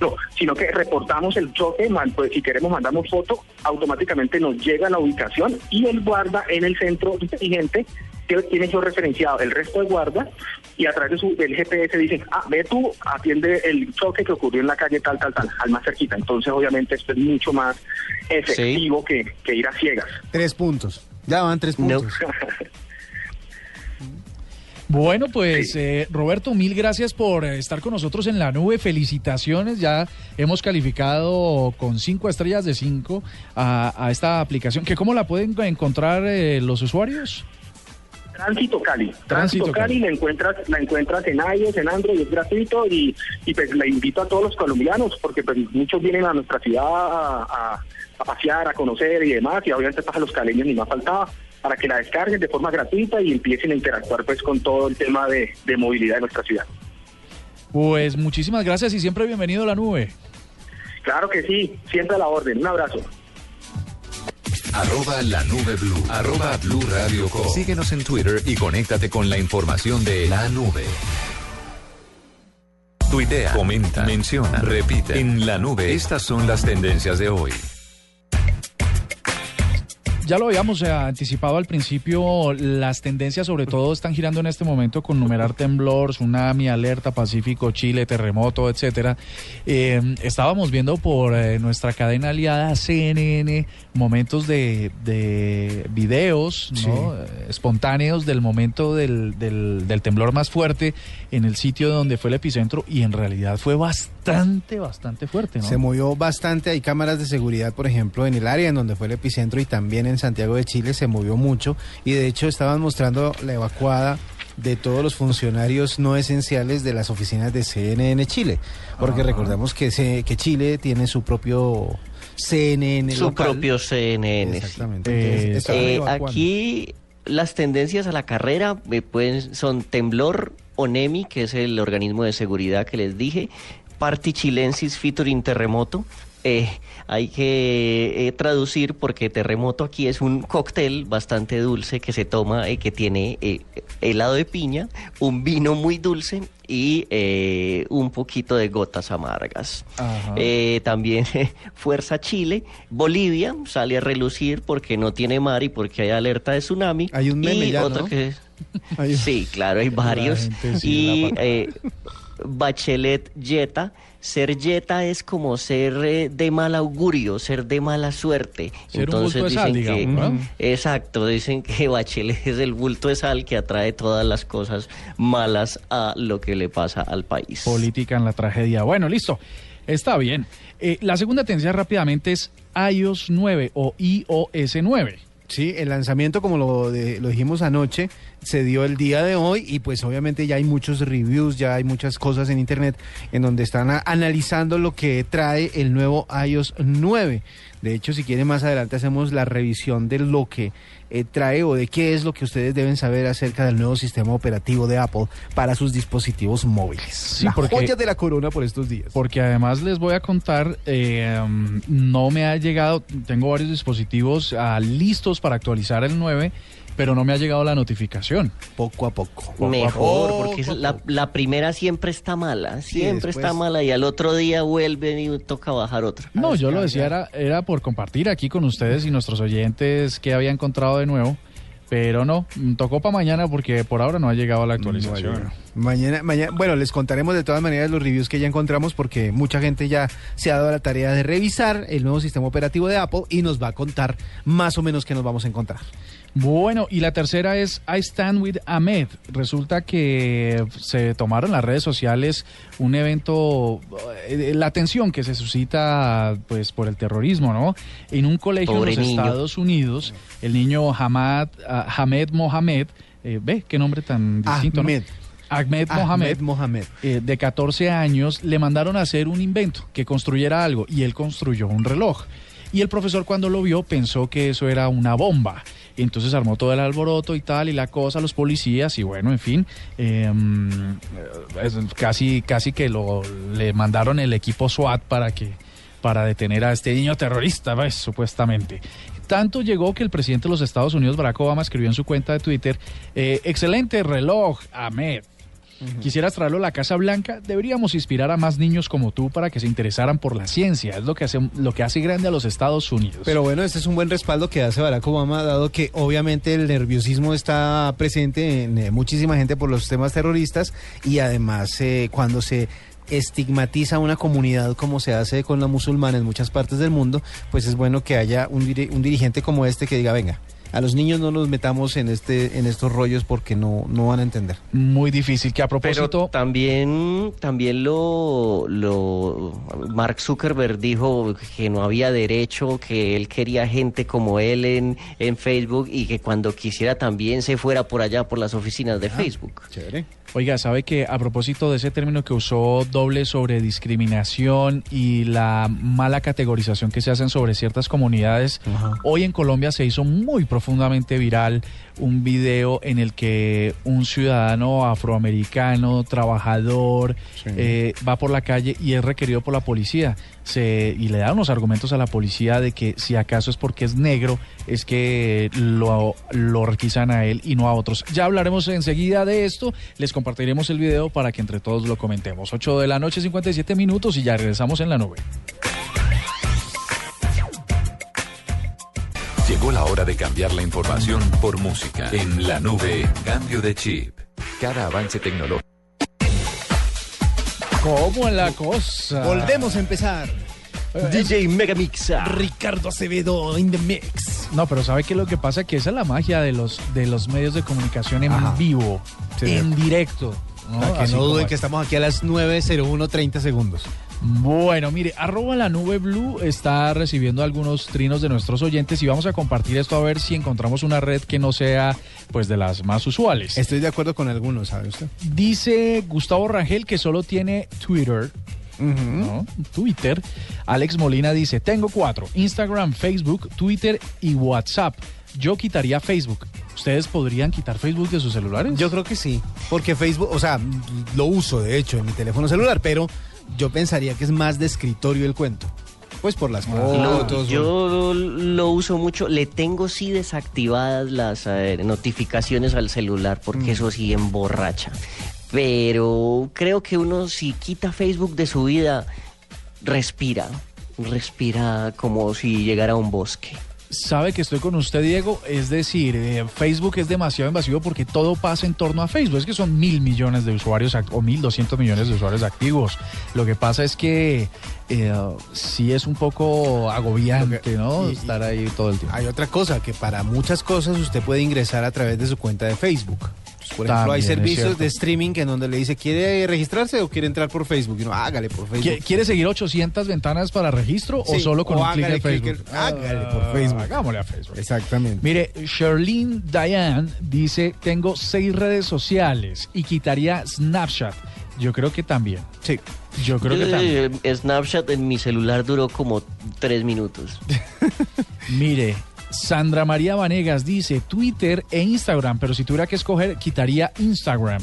No, sino que reportamos el choque, pues si queremos mandamos foto, automáticamente nos llega la ubicación y el guarda en el centro inteligente que tiene yo referenciado el resto de guardas y a través de su, del GPS dicen, ah, ve tú, atiende el choque que ocurrió en la calle tal, tal, tal, al más cerquita. Entonces, obviamente, esto es mucho más efectivo que, que ir a ciegas.
Tres puntos. Ya van tres
No.
puntos. *laughs*
Bueno, pues eh, Roberto, mil gracias por estar con nosotros en la nube. Felicitaciones, ya hemos calificado con cinco estrellas de cinco a, a esta aplicación. ¿Que ¿Cómo la pueden encontrar eh, los usuarios?
Tránsito Cali.
Tránsito Cali.
Cali, la encuentras, la encuentras en iOS, en Android, es gratuito y, y pues la invito a todos los colombianos porque pues muchos vienen a nuestra ciudad a, a- a pasear, a conocer y demás y obviamente pasa los caleños ni más faltaba para que la descarguen de forma gratuita y empiecen a interactuar pues con todo el tema de, de movilidad de nuestra ciudad.
Pues muchísimas gracias y siempre bienvenido a la nube.
Claro que sí, siempre a la orden. Un abrazo.
Arroba la nube blue. Arroba blue radio com. Síguenos en Twitter y conéctate con la información de la nube. Tuitea, comenta, menciona, repite. En la nube, estas son las tendencias de hoy.
Ya lo habíamos eh, anticipado al principio, las tendencias sobre todo están girando en este momento con numerar temblor, tsunami, alerta, Pacífico, Chile, terremoto, etcétera. Eh, estábamos viendo por eh, nuestra cadena aliada CNN momentos de, de videos ¿no? Espontáneos del momento del, del- del temblor más fuerte en el sitio donde fue el epicentro y en realidad fue bastante, bastante fuerte. ¿no?
Se movió bastante, hay cámaras de seguridad, por ejemplo, en el área en donde fue el epicentro y también en Santiago de Chile se movió mucho y de hecho estaban mostrando la evacuada de todos los funcionarios no esenciales de las oficinas de CNN Chile, porque recordamos que, se- que Chile tiene su propio CNN
Su
local.
propio CNN.
Exactamente.
Eh,
entonces,
Eh, aquí las tendencias a la carrera eh, pueden, son temblor, ONEMI, que es el organismo de seguridad que les dije, Party Chilensis featuring terremoto. Eh, hay que eh, traducir porque terremoto aquí es un cóctel bastante dulce que se toma, eh, que tiene eh, helado de piña, un vino muy dulce y eh, un poquito de gotas amargas. Eh, también *laughs* Fuerza Chile, Bolivia sale a relucir porque no tiene mar y porque hay alerta de tsunami.
Hay un meme
y
ya,
otro
¿no?
que *laughs*
Hay un-
sí, claro, hay *laughs* varios. y eh, Bachelet Yeta. Ser Yeta es como ser eh, de mal augurio, ser de mala suerte.
Ser un bulto de sal,
que,
digamos, ¿no?
exacto, dicen que Bachelet *laughs* es el bulto de sal que atrae todas las cosas malas a lo que le pasa al país.
Política en la tragedia. Bueno, listo. Está bien. Eh, la segunda tendencia rápidamente es iOS 9 o iOS 9.
Sí, el lanzamiento, como lo, de- lo dijimos anoche, se dio el día de hoy y pues obviamente ya hay muchos reviews, ya hay muchas cosas en internet en donde están analizando lo que trae el nuevo iOS 9. De hecho, si quieren más adelante hacemos la revisión de lo que eh, trae o de qué es lo que ustedes deben saber acerca del nuevo sistema operativo de Apple para sus dispositivos móviles.
Sí,
la
porque-
joya de la corona por estos días.
Porque además les voy a contar, eh, um, no me ha llegado, tengo varios dispositivos ah, listos para actualizar el 9, pero no me ha llegado la notificación.
Poco a poco.
Mejor,
Poco
porque la, primera siempre está mala, siempre
después-
está mala y al otro día vuelven y toca bajar otra.
No, yo lo decía, era, era por compartir aquí con ustedes y nuestros oyentes que había encontrado de nuevo, pero no, mm, tocó para mañana porque por ahora no ha llegado la actualización.
Bueno, mañana, mañana, bueno, les contaremos de todas maneras los reviews que ya encontramos porque mucha gente ya se ha dado la tarea de revisar el nuevo sistema operativo de Apple y nos va a contar más o menos qué nos vamos a encontrar.
Bueno, y la tercera es I Stand With Ahmed. Resulta que se tomaron las redes sociales un evento, eh, la atención que se suscita pues por el terrorismo, ¿no? En un colegio
Pobre
en los
niño.
Estados Unidos, el niño Hamad, ah, Hamed Mohamed, eh, ve qué nombre tan distinto, ¿no?
Ahmed.
Ahmed Mohamed,
Ahmed Mohamed.
eh, de 14 años, le mandaron a hacer un invento, que construyera algo, y él construyó un reloj. Y el profesor cuando lo vio pensó que eso era una bomba. Entonces armó todo el alboroto y tal, y la cosa, los policías, y bueno, en fin, es casi, casi que lo, le mandaron el equipo SWAT para que para detener a este niño terrorista, ¿ves? supuestamente. Tanto llegó que el presidente de los Estados Unidos, Barack Obama, escribió en su cuenta de Twitter, eh, excelente reloj, Ahmed. Quisieras traerlo a la Casa Blanca, deberíamos inspirar a más niños como tú para que se interesaran por la ciencia. Es lo que hace, lo que hace grande a los Estados Unidos.
Pero bueno, este es un buen respaldo que hace Barack Obama, dado que obviamente el nerviosismo está presente en eh, muchísima gente por los temas terroristas y además eh, cuando se estigmatiza una comunidad como se hace con la musulmana en muchas partes del mundo, pues es bueno que haya un, un dirigente como este que diga, venga, a los niños no nos metamos en este en estos rollos porque no, no van a entender.
Muy difícil. Que a
Pero
propósito,
también, también lo, lo Mark Zuckerberg dijo que no había derecho, que él quería gente como él en, en Facebook y que cuando quisiera también se fuera por allá por las oficinas de Facebook.
Chévere.
Oiga, ¿sabe que a propósito de ese término que usó doble sobre discriminación y la mala categorización que se hacen sobre ciertas comunidades, hoy en Colombia se hizo muy profundamente viral un video en el que un ciudadano afroamericano, trabajador, eh, va por la calle y es requerido por la policía. Se, y le da unos argumentos a la policía de que si acaso es porque es negro, es que lo, lo requisan a él y no a otros. Ya hablaremos enseguida de esto, les compartiremos el video para que entre todos lo comentemos. 8 de la noche, 57 minutos y ya regresamos en la nube.
Llegó la hora de cambiar la información por música. En la nube, cambio de chip. Cada avance tecnológico.
¿Cómo es la cosa?
Volvemos a empezar.
DJ Megamixa.
Ricardo Acevedo in the mix.
No, pero ¿sabe qué es lo que pasa? Que esa es la magia de los, de los medios de comunicación en
Ajá.
vivo,
Sí,
en directo. ¿no?
Para que
Así
no duden que estamos aquí a las 9.01, 30 segundos.
Bueno, mire, arroba la nube blue está recibiendo algunos trinos de nuestros oyentes y vamos a compartir esto a ver si encontramos una red que no sea pues de las más usuales.
Estoy de acuerdo con algunos, ¿sabe usted?
Dice Gustavo Rangel que solo tiene Twitter. ¿no? Twitter. Alex Molina dice, tengo cuatro, Instagram, Facebook, Twitter y WhatsApp. Yo quitaría Facebook. ¿Ustedes podrían quitar Facebook de sus celulares?
Yo creo que sí, porque Facebook, o sea, lo uso de hecho en mi teléfono celular, pero yo pensaría que es más de escritorio el cuento. Pues por las fotos.
yo lo uso mucho, le tengo sí desactivadas las eh, notificaciones al celular porque eso sí emborracha. Pero creo que uno si quita Facebook de su vida, respira, respira como si llegara a un bosque.
Sabe que estoy con usted, Diego. Es decir, eh, Facebook es demasiado invasivo porque todo pasa en torno a Facebook. Es que son mil millones de usuarios o mil doscientos millones de usuarios activos. Lo que pasa es que eh, sí es un poco agobiante,
que-
¿no?
y-
Estar ahí todo el tiempo.
Hay otra cosa, que para muchas cosas usted puede ingresar a través de su cuenta de Facebook. Por ejemplo,
También
hay servicios de streaming en donde le dice, ¿quiere registrarse o quiere entrar por Facebook? Y uno, hágale por Facebook.
¿Qui- ¿Quiere seguir 800 ventanas para registro o solo con
o
un clic
clic
Facebook?
en- hágale por
Ah,
Facebook.
Hagámosle a Facebook.
Exactamente.
Mire, Sherlyn Diane dice, tengo seis redes sociales y quitaría Snapchat. Yo creo que también.
Sí.
Yo creo que también.
Eh, Snapchat en mi celular duró como tres minutos. *laughs*
Mire, Sandra María Vanegas dice Twitter e Instagram, pero si tuviera que escoger, quitaría Instagram.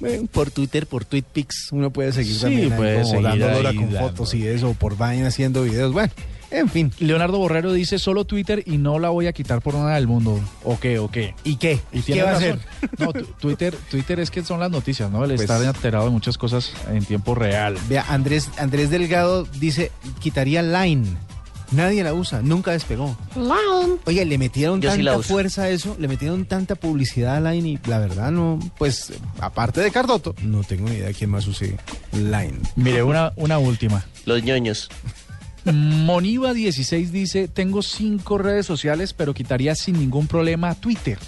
Bueno, por Twitter, por TweetPics, uno puede seguir
Sí,
también ahí
puede
como
seguir
dando
ahí
con
dando.
fotos y eso, por vaina haciendo videos. Bueno, en fin.
Leonardo Borrero dice solo Twitter y no la voy a quitar por nada del mundo. ¿O qué? ¿O qué?
¿Y qué?
Y
¿Qué va a hacer? *laughs*
No, Twitter, Twitter es que son las noticias, ¿no? El
Pues-
estar enterado de muchas cosas en tiempo real.
Vea, Andrés, Andrés Delgado dice, quitaría Line. Nadie la usa, nunca despegó.
Line.
Oye, le metieron
Yo sí la
tanta fuerza a eso, le metieron tanta publicidad a Line y la verdad no, pues aparte de Cardoto, no tengo ni idea quién más use Line.
Mire, una, una última.
Los ñoños.
Moniva16 dice, tengo cinco redes sociales, pero quitaría sin ningún problema Twitter.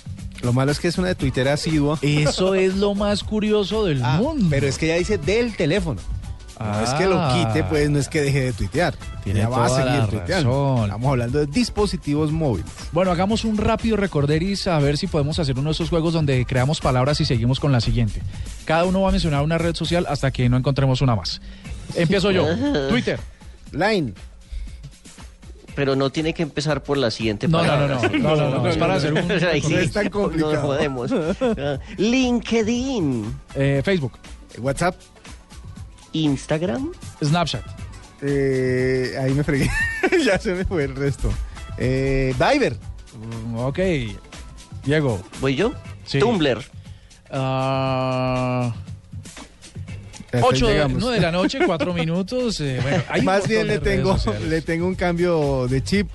Lo malo es que es una de Twitter asidua.
Eso es lo más curioso del
Ah,
mundo.
pero es que ella dice del teléfono. No es que lo
Ah.
quite, pues no es que deje de tuitear.
Tiene
Ella va a seguir
la
tuiteando.
razón.
Estamos hablando de dispositivos móviles.
Bueno, hagamos un rápido recorderis a ver si podemos hacer uno de esos juegos donde creamos palabras y seguimos con la siguiente. Cada uno va a mencionar una red social hasta que no encontremos una más. Empiezo yo. *laughs* Twitter.
Line.
Pero no tiene que empezar por la siguiente
No, no,
palabra.
no, no, no, no, no, *laughs* es para hacer un- *laughs*
Ahí
no es tan complicado.
Nos jodemos. Ah, LinkedIn,
Eh, Facebook.
WhatsApp.
Instagram,
Snapchat.
Eh, ahí me fregué. *laughs* ya se me fue el resto. Eh, Viber.
Mm, Ok. Diego.
¿voy yo?
Sí.
Tumblr.
Ah,
Hasta ahí
8 de, no, de la noche, 4 *laughs* minutos. eh, bueno, hay un
Más bien le tengo, le tengo un cambio de chip.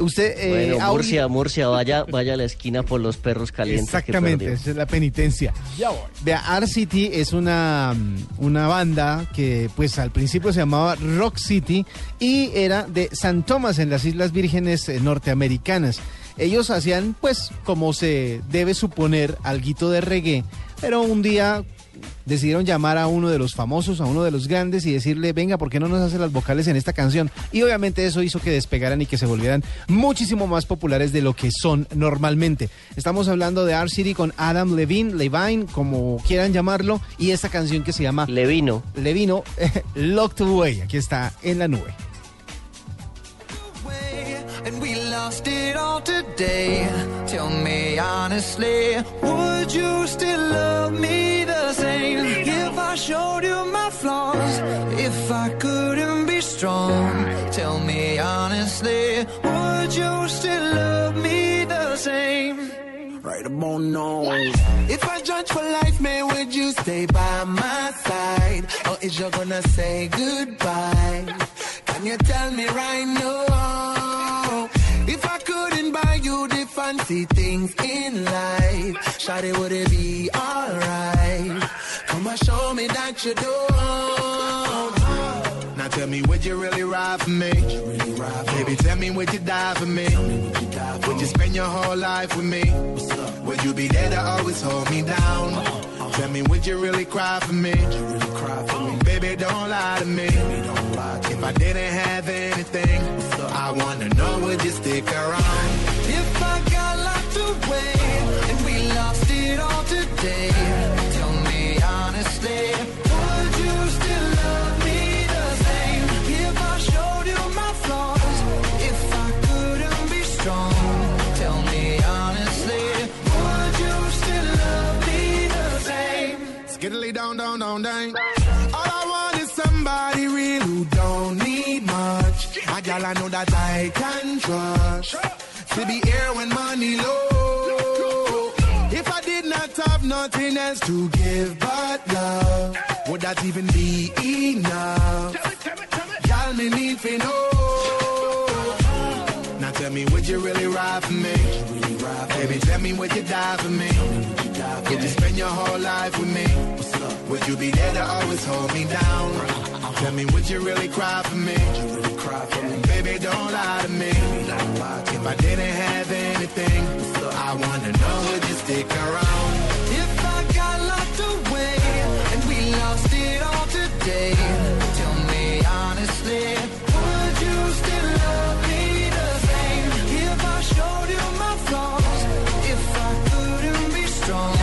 Usted, eh,
Bueno,
Audi-
Murcia, Murcia, vaya, vaya a la esquina por los perros calientes.
Exactamente, esa es la penitencia.
Ya voy.
Vea, Art City es una, mm, una banda que pues al principio se llamaba Rock City y era de San Tomás en las Islas Vírgenes eh, norteamericanas. Ellos hacían pues como se debe suponer alguito de reggae, pero un día decidieron llamar a uno de los famosos, a uno de los grandes y decirle, venga, ¿por qué no nos hace las vocales en esta canción? Y obviamente eso hizo que despegaran y que se volvieran muchísimo más populares de lo que son normalmente. Estamos hablando de Art City con Adam Levine, Levine, como quieran llamarlo, y esta canción que se llama
Levino.
Levino, *laughs* Locked Away. Aquí está en la nube.
And we lost it all today. Tell me honestly, would you still love me the same if I showed you my flaws? If I couldn't be strong, tell me honestly, would you still love me the same? Right about now. If I judge for life, man, would you stay by my side? Or is you gonna say goodbye? Can you tell me right now? Fancy things in life, Shawty, would it be alright? Come and show me that you don't. Now tell me, would you really ride for me? Baby, tell me, would you die for me? Would you spend your whole life with me? Would you be there to always hold me down? Tell me, would you really cry for me? Baby, don't lie to me. If I didn't have anything, I wanna know, would you stick around? If I Skiddly down, down, down, down. All I want is somebody real who don't need much. A gal I know that I can trust. To be here when money low. Nothing else to give but love, would that even be enough? Gal me need to know. Now
Tell me, would you really ride for me? Baby, tell me, would you die for me? Would you spend your whole life with me? Would you be there to always hold me down? Tell me, would you really cry for me? Baby, don't lie to me. If I didn't have anything, I wanna know, would you stick around?
Today, tell me honestly, would you still love me the same? If I showed you my flaws, if I couldn't be strong,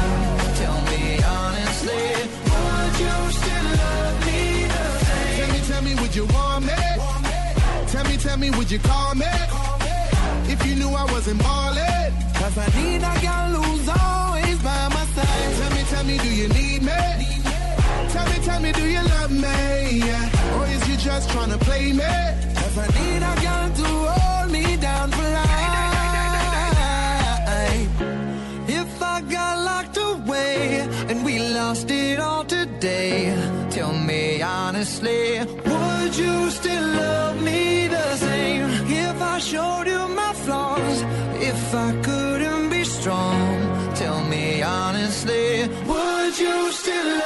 tell me honestly, would you still love me the same?
Tell me, tell me, would you want me? Tell me, tell me, would you call me? If you knew I wasn't ballin'.
Cause I need a girl who's always by my side.
Tell me, tell me, do you need me? Tell me, tell me, do you love me? Yeah. Or is you just trying to play me?
Cause I need a girl to hold me down for life. If I got locked away and we lost it all today, tell me honestly, would you still love me the same? If I showed you my flaws, if I couldn't be strong, tell me honestly, would you still love me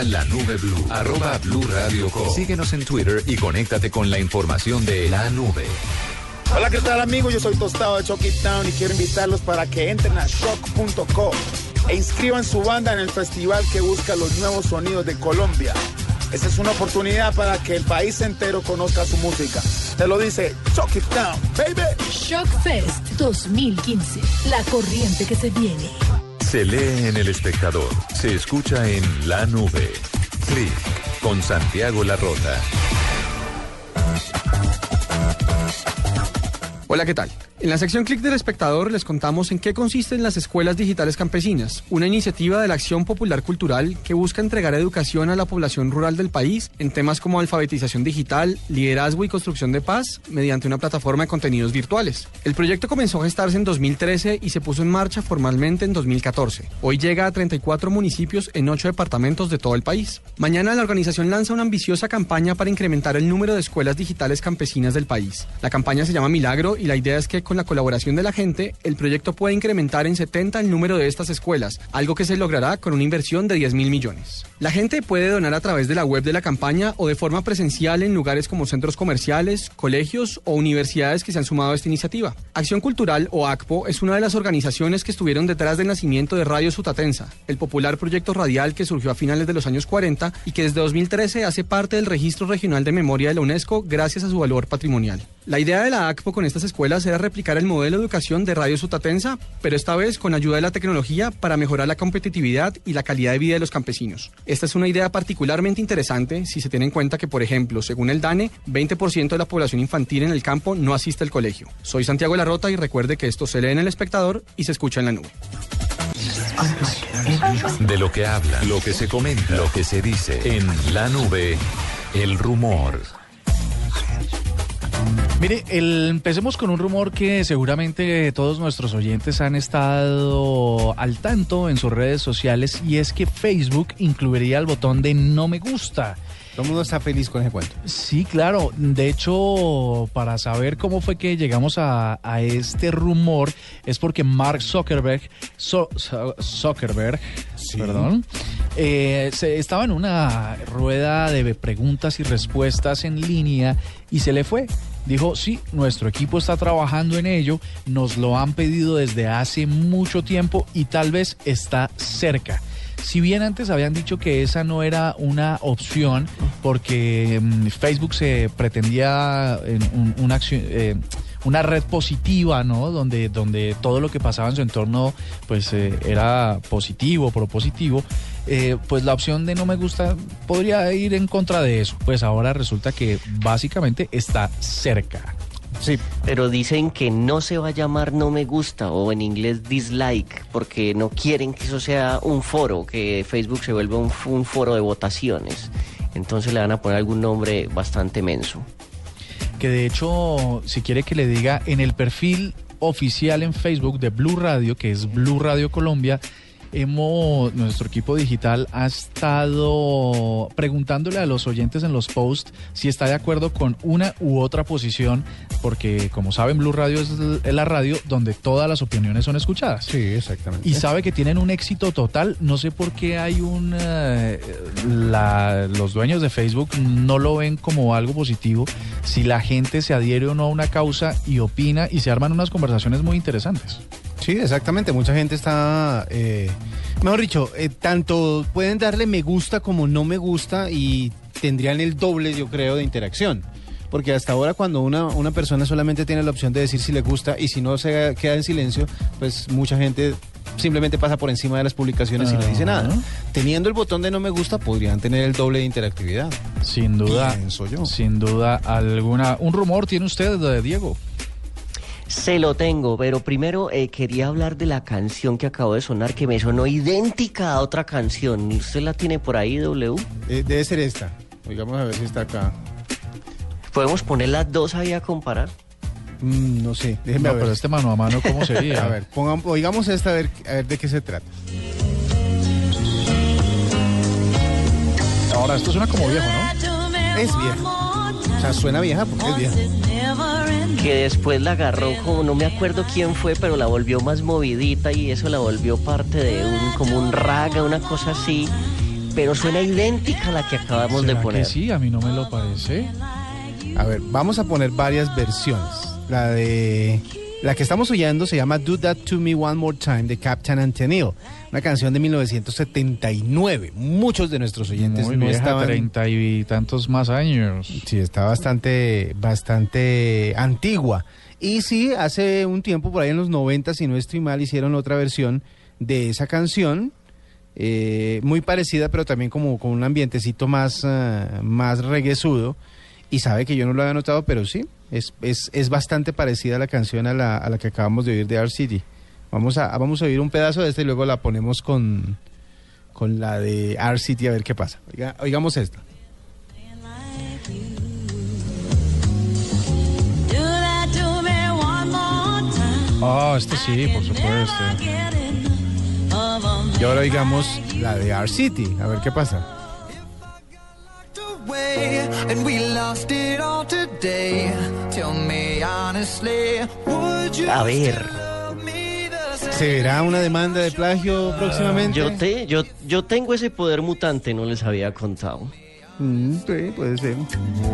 Arroba la nube blue. Arroba blue radio com. Síguenos en Twitter y conéctate con la información de la nube.
Hola, ¿qué tal amigos? Yo soy Tostado de Chucky Town y quiero invitarlos para que entren a shock.co e inscriban su banda en el festival que busca los nuevos sonidos de Colombia. Esta es una oportunidad para que el país entero conozca su música. Te lo dice Chucky Town, baby.
Shock Fest 2015. La corriente que se viene.
Se lee en El Espectador. Se escucha en La Nube. Click con Santiago Larrota.
Hola, ¿qué tal? En la sección Click del Espectador les contamos en qué consisten las escuelas digitales campesinas, una iniciativa de la Acción Popular Cultural que busca entregar educación a la población rural del país en temas como alfabetización digital, liderazgo y construcción de paz mediante una plataforma de contenidos virtuales. El proyecto comenzó a gestarse en 2013 y se puso en marcha formalmente en 2014. Hoy llega a 34 municipios en 8 departamentos de todo el país. Mañana la organización lanza una ambiciosa campaña para incrementar el número de escuelas digitales campesinas del país. La campaña se llama Milagro y la idea es que con la colaboración de la gente, el proyecto puede incrementar en 70 el número de estas escuelas, algo que se logrará con una inversión de 10 mil millones. La gente puede donar a través de la web de la campaña o de forma presencial en lugares como centros comerciales, colegios o universidades que se han sumado a esta iniciativa. Acción Cultural o ACPO es una de las organizaciones que estuvieron detrás del nacimiento de Radio Sutatensa, el popular proyecto radial que surgió a finales de los años 40 y que desde 2013 hace parte del Registro Regional de Memoria de la UNESCO gracias a su valor patrimonial. La idea de la ACPO con estas escuelas era replicar el modelo de educación de Radio Sutatensa, pero esta vez con ayuda de la tecnología para mejorar la competitividad y la calidad de vida de los campesinos. Esta es una idea particularmente interesante si se tiene en cuenta que, por ejemplo, según el DANE, 20% de la población infantil en el campo no asiste al colegio. Soy Santiago Larrota y recuerde que esto se lee en El Espectador y se escucha en la nube.
De lo que habla, lo que se comenta, lo que se dice en la nube, el rumor.
Mire, el- empecemos con un rumor que seguramente todos nuestros oyentes han estado al tanto en sus redes sociales y es que Facebook incluiría el botón de no me gusta.
Todo el mundo está feliz con ese cuento.
Sí, claro. De hecho, para saber cómo fue que llegamos a, a este rumor es porque Mark Zuckerberg, Zuckerberg, perdón, eh, se, estaba en una rueda de preguntas y respuestas en línea y se le fue. Dijo, sí, nuestro equipo está trabajando en ello, nos lo han pedido desde hace mucho tiempo y tal vez está cerca. Si bien antes habían dicho que esa no era una opción porque mm, Facebook se pretendía en un- una eh, una red positiva, ¿no? Donde, donde todo lo que pasaba en su entorno pues eh, era positivo, propositivo. Eh, pues la opción de no me gusta podría ir en contra de eso. Pues ahora resulta que básicamente está cerca.
Sí.
Pero dicen que no se va a llamar no me gusta o en inglés dislike porque no quieren que eso sea un foro, que Facebook se vuelva un, un foro de votaciones. Entonces le van a poner algún nombre bastante menso.
Que de hecho, si quiere que le diga en el perfil oficial en Facebook de Blue Radio, que es Blue Radio Colombia, hemos, nuestro equipo digital ha estado preguntándole a los oyentes en los posts si está de acuerdo con una u otra posición, porque como saben, Blue Radio es la radio donde todas las opiniones son escuchadas.
Sí, exactamente.
Y sabe que tienen un éxito total. No sé por qué hay un. eh, los dueños de Facebook no lo ven como algo positivo. Si la gente se adhiere o no a una causa y opina y se arman unas conversaciones muy interesantes.
Sí, exactamente. Mucha gente está, eh, mejor dicho, eh, tanto pueden darle me gusta como no me gusta y tendrían el doble, yo creo, de interacción. Porque hasta ahora cuando una, una persona solamente tiene la opción de decir si le gusta y si no se queda en silencio, pues mucha gente simplemente pasa por encima de las publicaciones y no dice nada. Teniendo el botón de no me gusta, podrían tener el doble de interactividad.
Sin duda.
Pienso yo.
Sin duda alguna. Un rumor tiene usted, de Diego.
Se lo tengo, pero primero eh, quería hablar de la canción que acabó de sonar, que me sonó idéntica a otra canción. ¿Usted la tiene por ahí, W?
Eh, debe ser esta. Oigamos a ver si está acá.
¿Podemos poner las dos ahí a comparar?
Mm, no sé, déjeme
No,
ver.
pero este mano a mano, ¿cómo sería? *laughs*
A ver, pongan- oigamos esta a ver, a ver de qué se trata.
Ahora, esto suena como viejo, ¿no?
Es vieja. O sea, suena vieja porque es vieja.
Que después la agarró como, no me acuerdo quién fue, pero la volvió más movidita y eso la volvió parte de un, como un raga, una cosa así. Pero suena idéntica a la que acabamos de
¿Será
poner.
que sí? A mí no me lo parece.
A ver, vamos a poner varias versiones. La de. La que estamos oyendo se llama Do That To Me One More Time de Captain Antonio. Una canción de 1979. Muchos de nuestros oyentes
Muy
no
vieja,
estaban.
treinta y tantos más años.
Sí, está bastante, bastante antigua. Y sí, hace un tiempo, por ahí en los 90, si no estoy mal, hicieron otra versión de esa canción. eh, muy parecida, pero también como con un ambientecito más, ah, más reguesudo. Y sabe que yo no lo había notado, pero sí, es, es, es bastante parecida la canción a la, a la que acabamos de oír de City. Vamos a, vamos a oír un pedazo de esta y luego la ponemos con, con la de Art City a ver qué pasa. Oiga- oigamos esta.
Ah, este sí, por supuesto.
Y ahora oigamos la de Art City, a ver qué pasa.
Way, and we lost it all today. Tell me honestly, would you
A ver.
¿Se verá una demanda de plagio próximamente?
Yo, te, yo, yo tengo ese poder mutante, no les había contado.
Mm, sí, puede ser.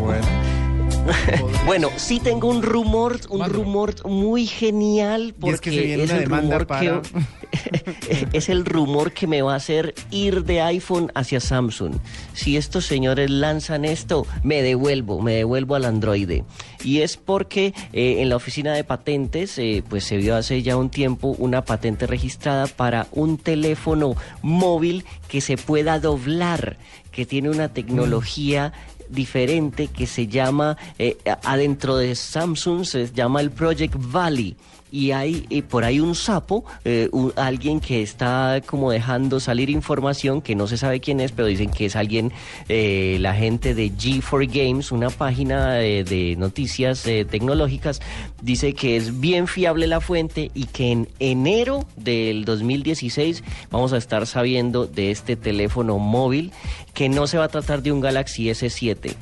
Bueno. *laughs*
Bueno, sí tengo un rumor, un rumor muy genial
Y es que se
porque
viene
es, el rumor
para-
que *laughs* es el rumor que me va a hacer ir de iPhone hacia Samsung. Si estos señores lanzan esto, me devuelvo, me devuelvo al Android. Y es porque eh, en la oficina de patentes, eh, pues se vio hace ya un tiempo una patente registrada para un teléfono móvil que se pueda doblar, que tiene una tecnología diferente que se llama, eh, adentro de Samsung se llama el Project Valley. Y hay eh, por ahí un sapo, eh, alguien que está como dejando salir información que no se sabe quién es, pero dicen que es alguien, eh, la gente de G4 Games, una página eh, de noticias eh, tecnológicas, dice que es bien fiable la fuente y que en enero del 2016 vamos a estar sabiendo de este teléfono móvil que no se va a tratar de un Galaxy S7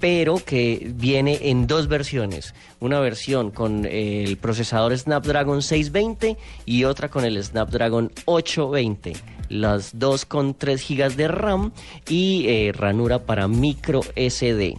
pero que viene en dos versiones. Una versión con el procesador Snapdragon 620 y otra con el Snapdragon 820. Las dos con 3 GB de RAM y eh, ranura para micro SD.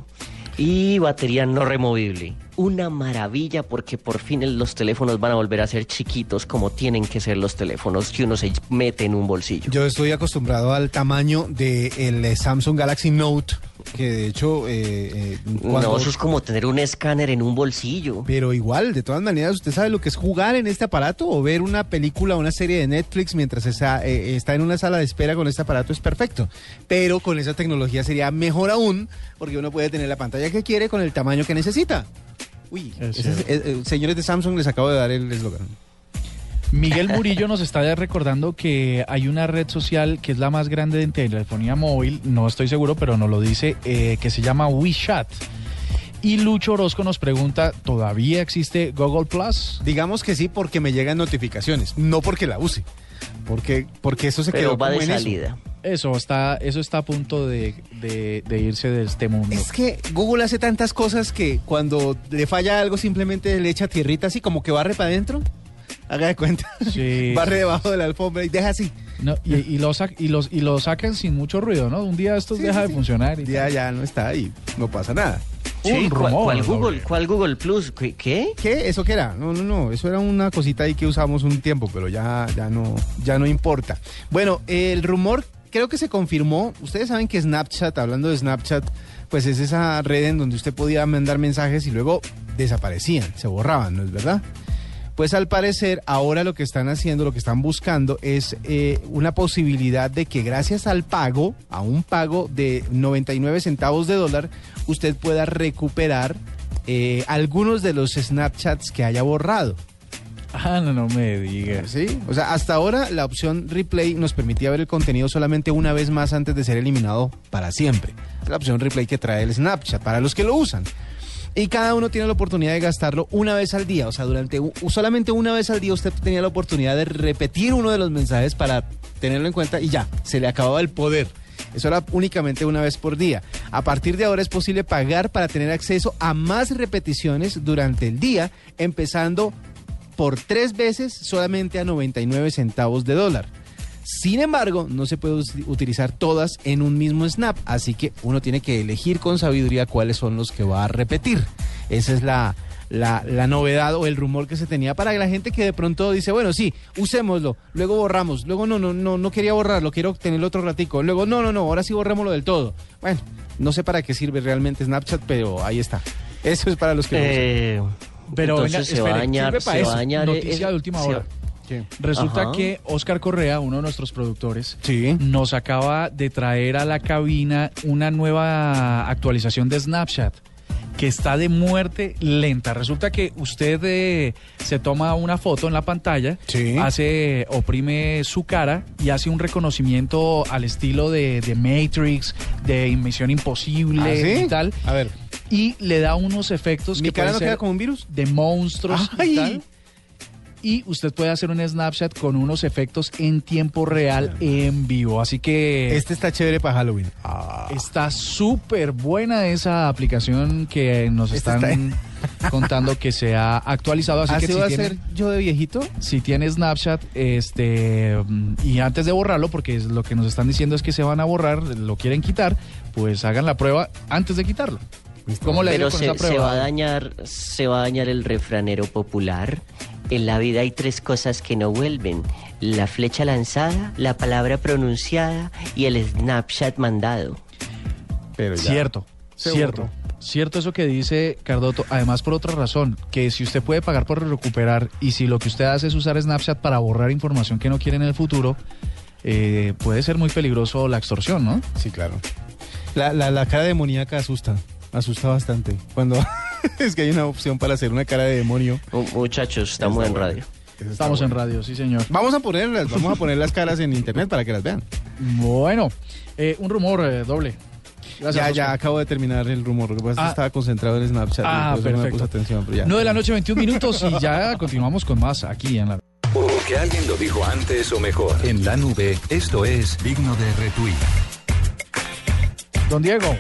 Y batería no removible. Una maravilla porque por fin los teléfonos van a volver a ser chiquitos como tienen que ser los teléfonos que uno se mete en un bolsillo.
Yo estoy acostumbrado al tamaño del Samsung Galaxy Note que de hecho... eh, eh,
No, eso es como tener un escáner en un bolsillo.
Pero igual, de todas maneras, ¿usted sabe lo que es jugar en este aparato o ver una película o una serie de Netflix mientras está, eh, está en una sala de espera con este aparato? Es perfecto. Pero con esa tecnología sería mejor aún porque uno puede tener la pantalla que quiere con el tamaño que necesita. Uy,
Es
ese eh, señores de Samsung, les acabo de dar el eslogan.
Miguel Murillo nos está recordando que hay una red social que es la más grande de telefonía móvil, no estoy seguro, pero nos lo dice, eh, que se llama WeChat. Y Lucho Orozco nos pregunta, ¿todavía existe Google Plus?
Digamos que sí porque me llegan notificaciones, no porque la use. Porque, porque eso se
Pero
quedó
va
como
de
en eso.
salida.
Eso está, eso está a punto de, de- de irse de este mundo.
Es que Google hace tantas cosas que cuando le falla algo simplemente le echa tierrita así como que barre para adentro. Haga de cuenta.
Sí. *laughs*
barre debajo de la alfombra y deja así.
No, y, y lo y, los, y lo sacan sin mucho ruido, ¿no? Un día esto
Sí,
deja
sí,
de
sí.
funcionar. Y
Ya, ya no está ahí. No pasa nada.
Sí,
Un
¿cuál,
rumor,
cuál. Google? ¿Cuál Google Plus? ¿Qué? qué?
¿Qué? ¿Eso qué era? No, no, no. Eso era una cosita ahí que usamos un tiempo, pero ya, ya, no, ya no importa. Bueno, el rumor creo que se confirmó. Ustedes saben que Snapchat, hablando de Snapchat, pues es esa red en donde usted podía mandar mensajes y luego desaparecían, se borraban, ¿no es verdad? Pues al parecer ahora lo que están haciendo, lo que están buscando es eh, una posibilidad de que gracias al pago, a un pago de 99 centavos de dólar, usted pueda recuperar eh, algunos de los Snapchats que haya borrado.
Ah, no, no me digas.
¿Sí? O sea, hasta ahora la opción replay nos permitía ver el contenido solamente una vez más antes de ser eliminado para siempre. La opción replay que trae el Snapchat para los que lo usan. Y cada uno tiene la oportunidad de gastarlo una vez al día. O sea, durante solamente una vez al día usted tenía la oportunidad de repetir uno de los mensajes para tenerlo en cuenta y ya, se le acababa el poder. Eso era únicamente una vez por día. A partir de ahora es posible pagar para tener acceso a más repeticiones durante el día, empezando por tres veces solamente a 99 centavos de dólar. Sin embargo, no se puede utilizar todas en un mismo snap, así que uno tiene que elegir con sabiduría cuáles son los que va a repetir. Esa es la, la, la novedad o el rumor que se tenía para la gente que de pronto dice, bueno, sí, usémoslo, luego borramos, luego no, no, no, no quería borrarlo, quiero tenerlo otro ratico, luego no, no, no, ahora sí borrémoslo del todo. Bueno, no sé para qué sirve realmente Snapchat, pero ahí está. Eso es para los que lo usan.
Eh,
Pero
entonces
venga,
se va a
espere,
dañar, se va
eso.
a dañar.
Noticia
eh,
de última
se-
Resulta
Ajá.
que Oscar Correa, uno de nuestros productores,
Sí.
nos acaba de traer a la cabina una nueva actualización de Snapchat que está de muerte lenta. Resulta que usted eh, se toma una foto en la pantalla,
Sí.
hace, oprime su cara y hace un reconocimiento al estilo de, de Matrix, de Misión Imposible
¿Ah, sí?
y tal.
A ver,
Y le da unos efectos
¿mi
que
cara no
ser
queda como un virus?
de monstruos
Ay.
y tal. Y usted puede hacer un Snapchat con unos efectos en tiempo real en vivo. Así que
Este está chévere para Halloween.
está súper buena esa aplicación que nos
Este
están *laughs* contando que se ha actualizado. Así
¿Así
que si
va a
tiene,
ser yo de viejito?
si tiene Snapchat, este mm, y antes de borrarlo, porque es lo que nos están diciendo es que se van a borrar, lo quieren quitar, pues hagan la prueba antes de quitarlo. ¿Cómo le
Pero
con
se,
esa
se
prueba?
va a dañar, se va a dañar el refranero popular. En la vida hay tres cosas que no vuelven: la flecha lanzada, la palabra pronunciada y el Snapchat mandado.
Pero ya.
Cierto,
Se
cierto.
borró.
Cierto eso que dice Cardoto, además por otra razón, que si usted puede pagar por recuperar y si lo que usted hace es usar Snapchat para borrar información que no quiere en el futuro, eh, puede ser muy peligroso la extorsión, ¿no?
Sí, claro. La, la, la cara demoníaca asusta. Asusta bastante. Cuando *laughs* es que hay una opción para hacer una cara de demonio.
Mu- Muchachos, estamos en radio.
Estamos en radio, sí señor.
Vamos a ponerlas, vamos a poner las caras en internet para que las vean.
Bueno, eh, un rumor eh, doble. Gracias,
ya,
Oscar.
ya acabo de terminar el rumor. Lo que pasa es que
Ah.
estaba concentrado en Snapchat.
Ah,
no me
perfecto.
puse atención, pero ya.
9 de la noche, 21 minutos y ya continuamos con más aquí en la...
Porque alguien lo dijo antes o mejor. En la nube, esto es digno de retweet.
Don Diego,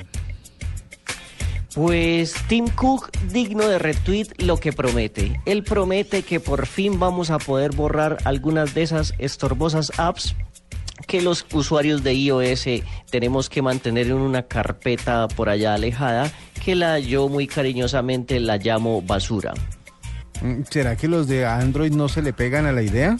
Pues Tim Cook, digno de retweet lo que promete. Él promete que por fin vamos a poder borrar algunas de esas estorbosas apps que los usuarios de iOS tenemos que mantener en una carpeta por allá alejada, que la yo muy cariñosamente la llamo basura.
Mm, ¿Será que los de Android no se le pegan a la idea?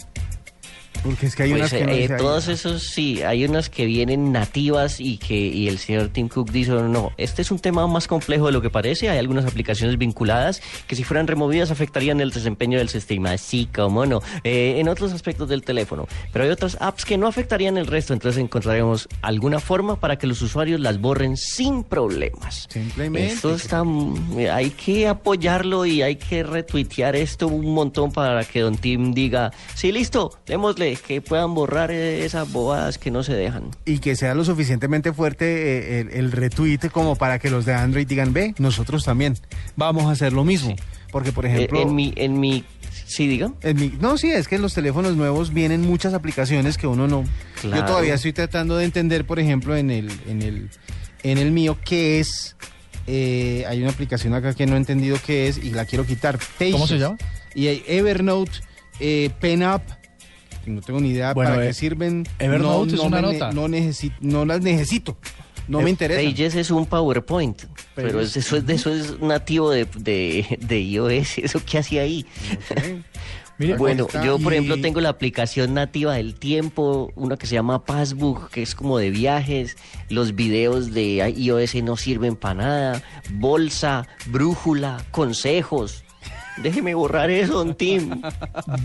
Porque es que hay
Pues,
unas que
eh,
"Ay,
todos esos sí, hay unas que vienen nativas y que y el señor Tim Cook dice, no, este es un tema más complejo de lo que parece, hay algunas aplicaciones vinculadas que si fueran removidas afectarían el desempeño del sistema, sí, cómo no, Eh, en otros aspectos del teléfono, pero hay otras apps que no afectarían el resto, entonces encontraremos alguna forma para que los usuarios las borren sin problemas.
Simplemente.
Esto está, hay que apoyarlo y hay que retuitear esto un montón para que Don Tim diga, sí, listo, démosle, que puedan borrar esas bobadas que no se dejan.
y que sea lo suficientemente fuerte eh, el, el retweet como para que los de Android digan, ve, nosotros también vamos a hacer lo mismo. Porque, por ejemplo...
Eh, en mi, en mi, sí, diga.
en mi- no, sí, es que en los teléfonos nuevos vienen muchas aplicaciones que uno no... Yo todavía estoy tratando de entender, por ejemplo, en el, en el, en el mío, qué es... eh, hay una aplicación acá que no he entendido qué es y la quiero quitar.
¿Cómo se
Pages.
llama?
Y hay Evernote, eh, PenUp, no tengo ni idea
Bueno,
para
eh,
qué sirven.
Evernote es una
me ne-
nota.
No, necesito, no las necesito. No me interesa.
Pages es un PowerPoint, pero es- eso, es, de- eso es nativo de, de, de iOS, *laughs* ¿eso qué hacía ahí?
Mire,
bueno, yo por
Y-
ejemplo tengo la aplicación nativa del tiempo, una que se llama Passbook, que es como de viajes, los videos de iOS no sirven para nada, bolsa, brújula, consejos. Déjeme borrar eso, Don Tim.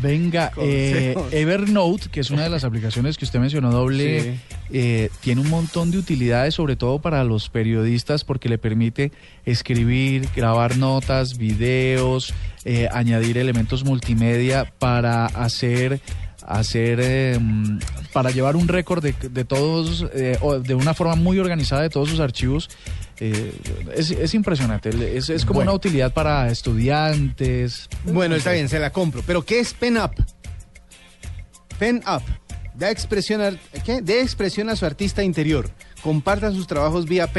Venga, *laughs* eh. Evernote, que es una de las aplicaciones que usted mencionó doble,
Sí.
eh, tiene un montón de utilidades, sobre todo para los periodistas, porque le permite escribir, grabar notas, videos, eh, añadir elementos multimedia para hacer hacer eh, mm, para llevar un récord de, de todos eh, o de una forma muy organizada de todos sus archivos eh, es, es impresionante es, es como
Bueno.
una utilidad para estudiantes
Bueno, está bien, se la compro. Pero ¿qué es PenUp? PenUp. Da expresión, ar- ¿qué? De expresión a su artista interior. Comparta sus trabajos vía.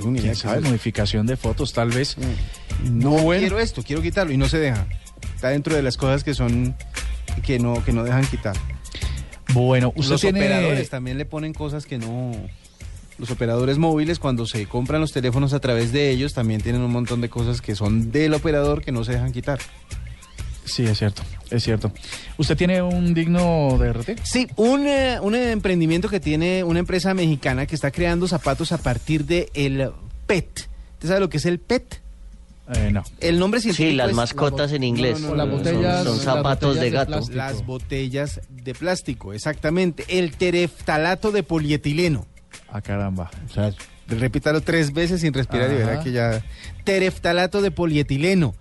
No ni idea
quién
qué
sabe modificación de fotos tal vez
No
Bueno.
quiero esto, quiero quitarlo y no se deja. Está dentro de las cosas que son que no que no dejan quitar.
Bueno, usted
los
tiene
operadores también le ponen cosas que no los operadores móviles cuando se compran los teléfonos a través de ellos también tienen un montón de cosas que son del operador que no se dejan quitar.
Sí, es cierto, es cierto. ¿Usted tiene un digno de RT?
Sí, un, eh, un emprendimiento que tiene una empresa mexicana que está creando zapatos a partir de el PET. ¿Usted sabe lo que es el PET?
Eh, no.
El nombre científico
Sí, las
es-
mascotas en inglés.
No, no, no,
Las
no,
botellas-
son, son
las
zapatos
botellas
de
de
gato.
plástico.
Las botellas de plástico, exactamente. El tereftalato de polietileno.
Ah, caramba.
O sea, repítalo tres veces sin respirar y verá que ya. Tereftalato de polietileno.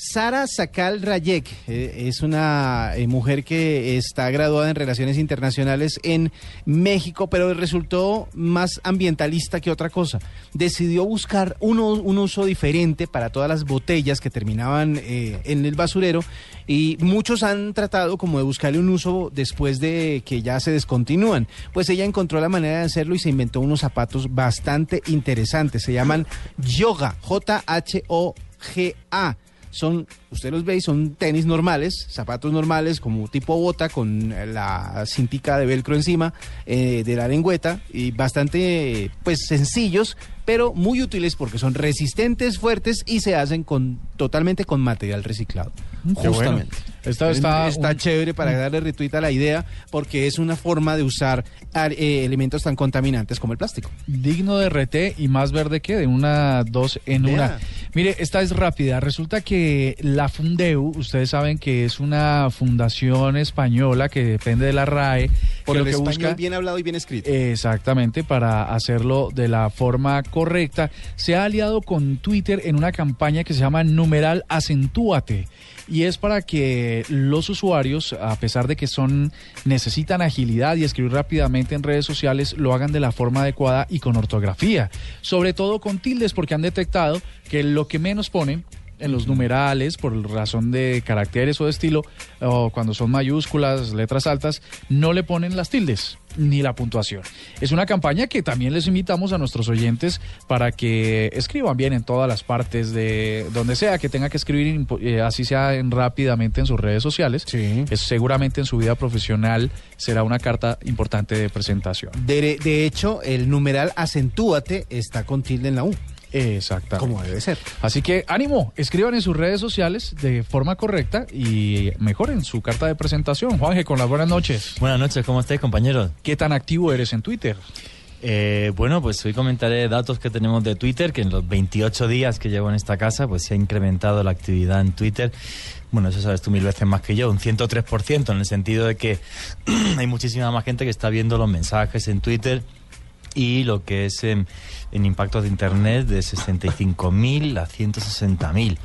Sara Sakal Rayek eh, es una eh, mujer que está graduada en Relaciones Internacionales en México, pero resultó más ambientalista que otra cosa. Decidió buscar uno- un uso diferente para todas las botellas que terminaban eh, en el basurero y muchos han tratado como de buscarle un uso después de que ya se descontinúan. Pues ella encontró la manera de hacerlo y se inventó unos zapatos bastante interesantes. Se llaman Yoga, J-H-O-G-A. Son, usted los ve y son tenis normales, zapatos normales como tipo bota con eh, la cintica de velcro encima eh, de la lengüeta y bastante pues sencillos, pero muy útiles porque son resistentes, fuertes y se hacen con totalmente con material reciclado.
Qué bueno.
Justamente.
Esta está
Está
un-
chévere para darle retweet a la idea porque es una forma de usar ar- eh, elementos tan contaminantes como el plástico.
digno de RT y más verde que de una dos en una. Mire, esta es rápida. Resulta que la Fundeu, ustedes saben que es una fundación española que depende de la RAE.
Por
que
el
lo que
español
busca-
bien hablado y bien escrito.
Exactamente, para hacerlo de la forma correcta. Se ha aliado con Twitter en una campaña que se llama Numeral Acentúate. Y es para que los usuarios, a pesar de que son necesitan agilidad y escribir rápidamente en redes sociales, lo hagan de la forma adecuada y con ortografía. Sobre todo con tildes, porque han detectado que lo que menos ponen en los numerales, por razón de caracteres o de estilo, o cuando son mayúsculas, letras altas, no le ponen las tildes ni la puntuación. Es una campaña que también les invitamos a nuestros oyentes para que escriban bien en todas las partes de donde sea que tenga que escribir, eh, así sea en- rápidamente en sus redes sociales.
Sí.
Es, seguramente en su vida profesional será una carta importante de presentación.
De, de hecho, el numeral acentúate está con tilde en la U.
Exactamente.
Como debe ser.
Así que ánimo, escriban en sus redes sociales de forma correcta y mejoren su carta de presentación. Juanje, con las buenas noches.
Buenas noches, ¿cómo estáis, compañeros?
¿Qué tan activo eres en Twitter?
Eh, bueno, pues hoy comentaré datos que tenemos de Twitter, que en los 28 días que llevo en esta casa, pues se ha incrementado la actividad en Twitter. Bueno, eso sabes tú mil veces más que yo, un 103%, en el sentido de que *clears throat* hay muchísima más gente que está viendo los mensajes en Twitter y lo que es en, en impactos de internet de 65.000 a 160.000.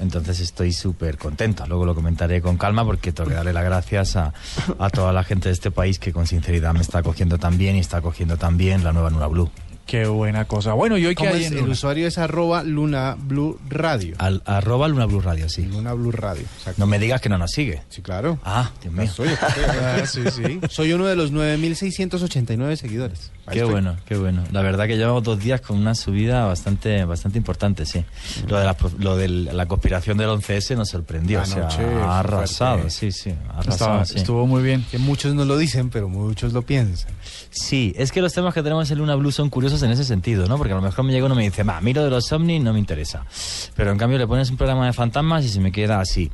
Entonces estoy súper contento. Luego lo comentaré con calma porque tengo que darle las gracias a, a toda la gente de este país que con sinceridad me está acogiendo tan bien y está acogiendo también la nueva Nura Blue.
Qué buena cosa. Bueno, y hoy que
¿Cómo
hay
es?
en
El usuario es arroba Luna Blue Radio.
Al, arroba Luna Blue Radio, sí.
Luna Blue Radio. exacto.
No me digas que no nos sigue.
Sí, claro.
Ah, Dios mío.
Soy, *laughs*
Ah, sí, sí.
soy uno de los 9.689 seguidores. Ahí
Qué
estoy.
bueno, qué bueno. La verdad que llevamos dos días con una subida bastante bastante importante, sí. Lo de la, pro- lo de la conspiración del 11S nos sorprendió. o sea,
Anoche
ha arrasado,
fuerte.
sí, sí. Ha arrasado,
Estaba-
sí.
Estuvo muy bien.
Que muchos no lo dicen, pero muchos lo piensan.
Sí, es que los temas que tenemos en Luna Blue son curiosos en ese sentido, ¿no? Porque a lo mejor me llega uno y me dice, va, miro de los ovnis, no me interesa. Pero en cambio le pones un programa de fantasmas y se me queda así.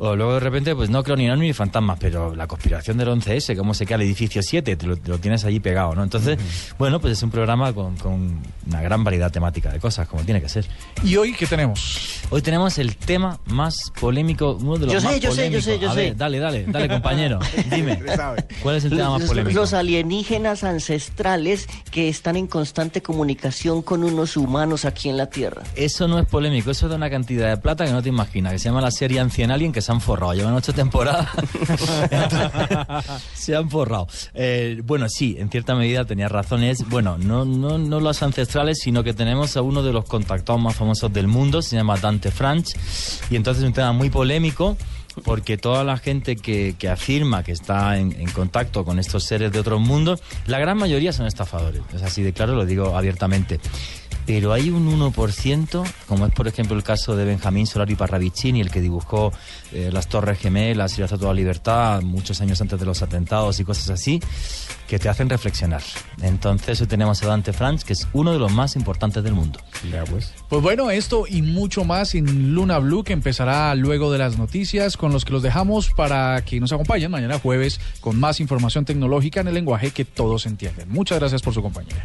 O luego de repente, pues no creo ni en ovnis ni fantasmas, pero la conspiración del 11S, cómo se queda el edificio 7, te lo, te lo tienes allí pegado, ¿no? Entonces, bueno, pues es un programa con, con una gran variedad temática de cosas, como tiene que ser.
¿Y hoy qué tenemos?
Hoy tenemos el tema más polémico, uno de los
Yo sé,
más
yo sé, yo
polémicos.
sé, yo
A
sé.
ver, dale, dale, dale, compañero, *laughs* dime. ¿Cuál es el tema más polémico?
Los alienígenas ancestrales que están en constante comunicación con unos humanos aquí en la Tierra.
Eso no es polémico, eso da una cantidad de plata que no te imaginas, que se llama la serie Ancien Alien, que se han forrado, llevan ocho temporadas, *laughs* se han forrado. Eh, bueno, sí, en cierta medida tenía razón, es, bueno, no, no, no los ancestrales, sino que tenemos a uno de los contactados más famosos del mundo, se llama Dante Franch, y entonces es un tema muy polémico, porque toda la gente que, que afirma que está en, en contacto con estos seres de otros mundos, la gran mayoría son estafadores. Es así de claro, lo digo abiertamente. Pero hay un 1%, como es por ejemplo el caso de Benjamín Solari Parravicini, el que dibujó eh, las Torres Gemelas y la Estatua de la Libertad muchos años antes de los atentados y cosas así, que te hacen reflexionar. Entonces hoy tenemos a Dante Franz, que es uno de los más importantes del mundo.
pues.
Pues bueno, esto y mucho más en Luna Blue, que empezará luego de las noticias, con los que los dejamos para que nos acompañen mañana jueves con más información tecnológica en el lenguaje que todos entienden. Muchas gracias por su compañía.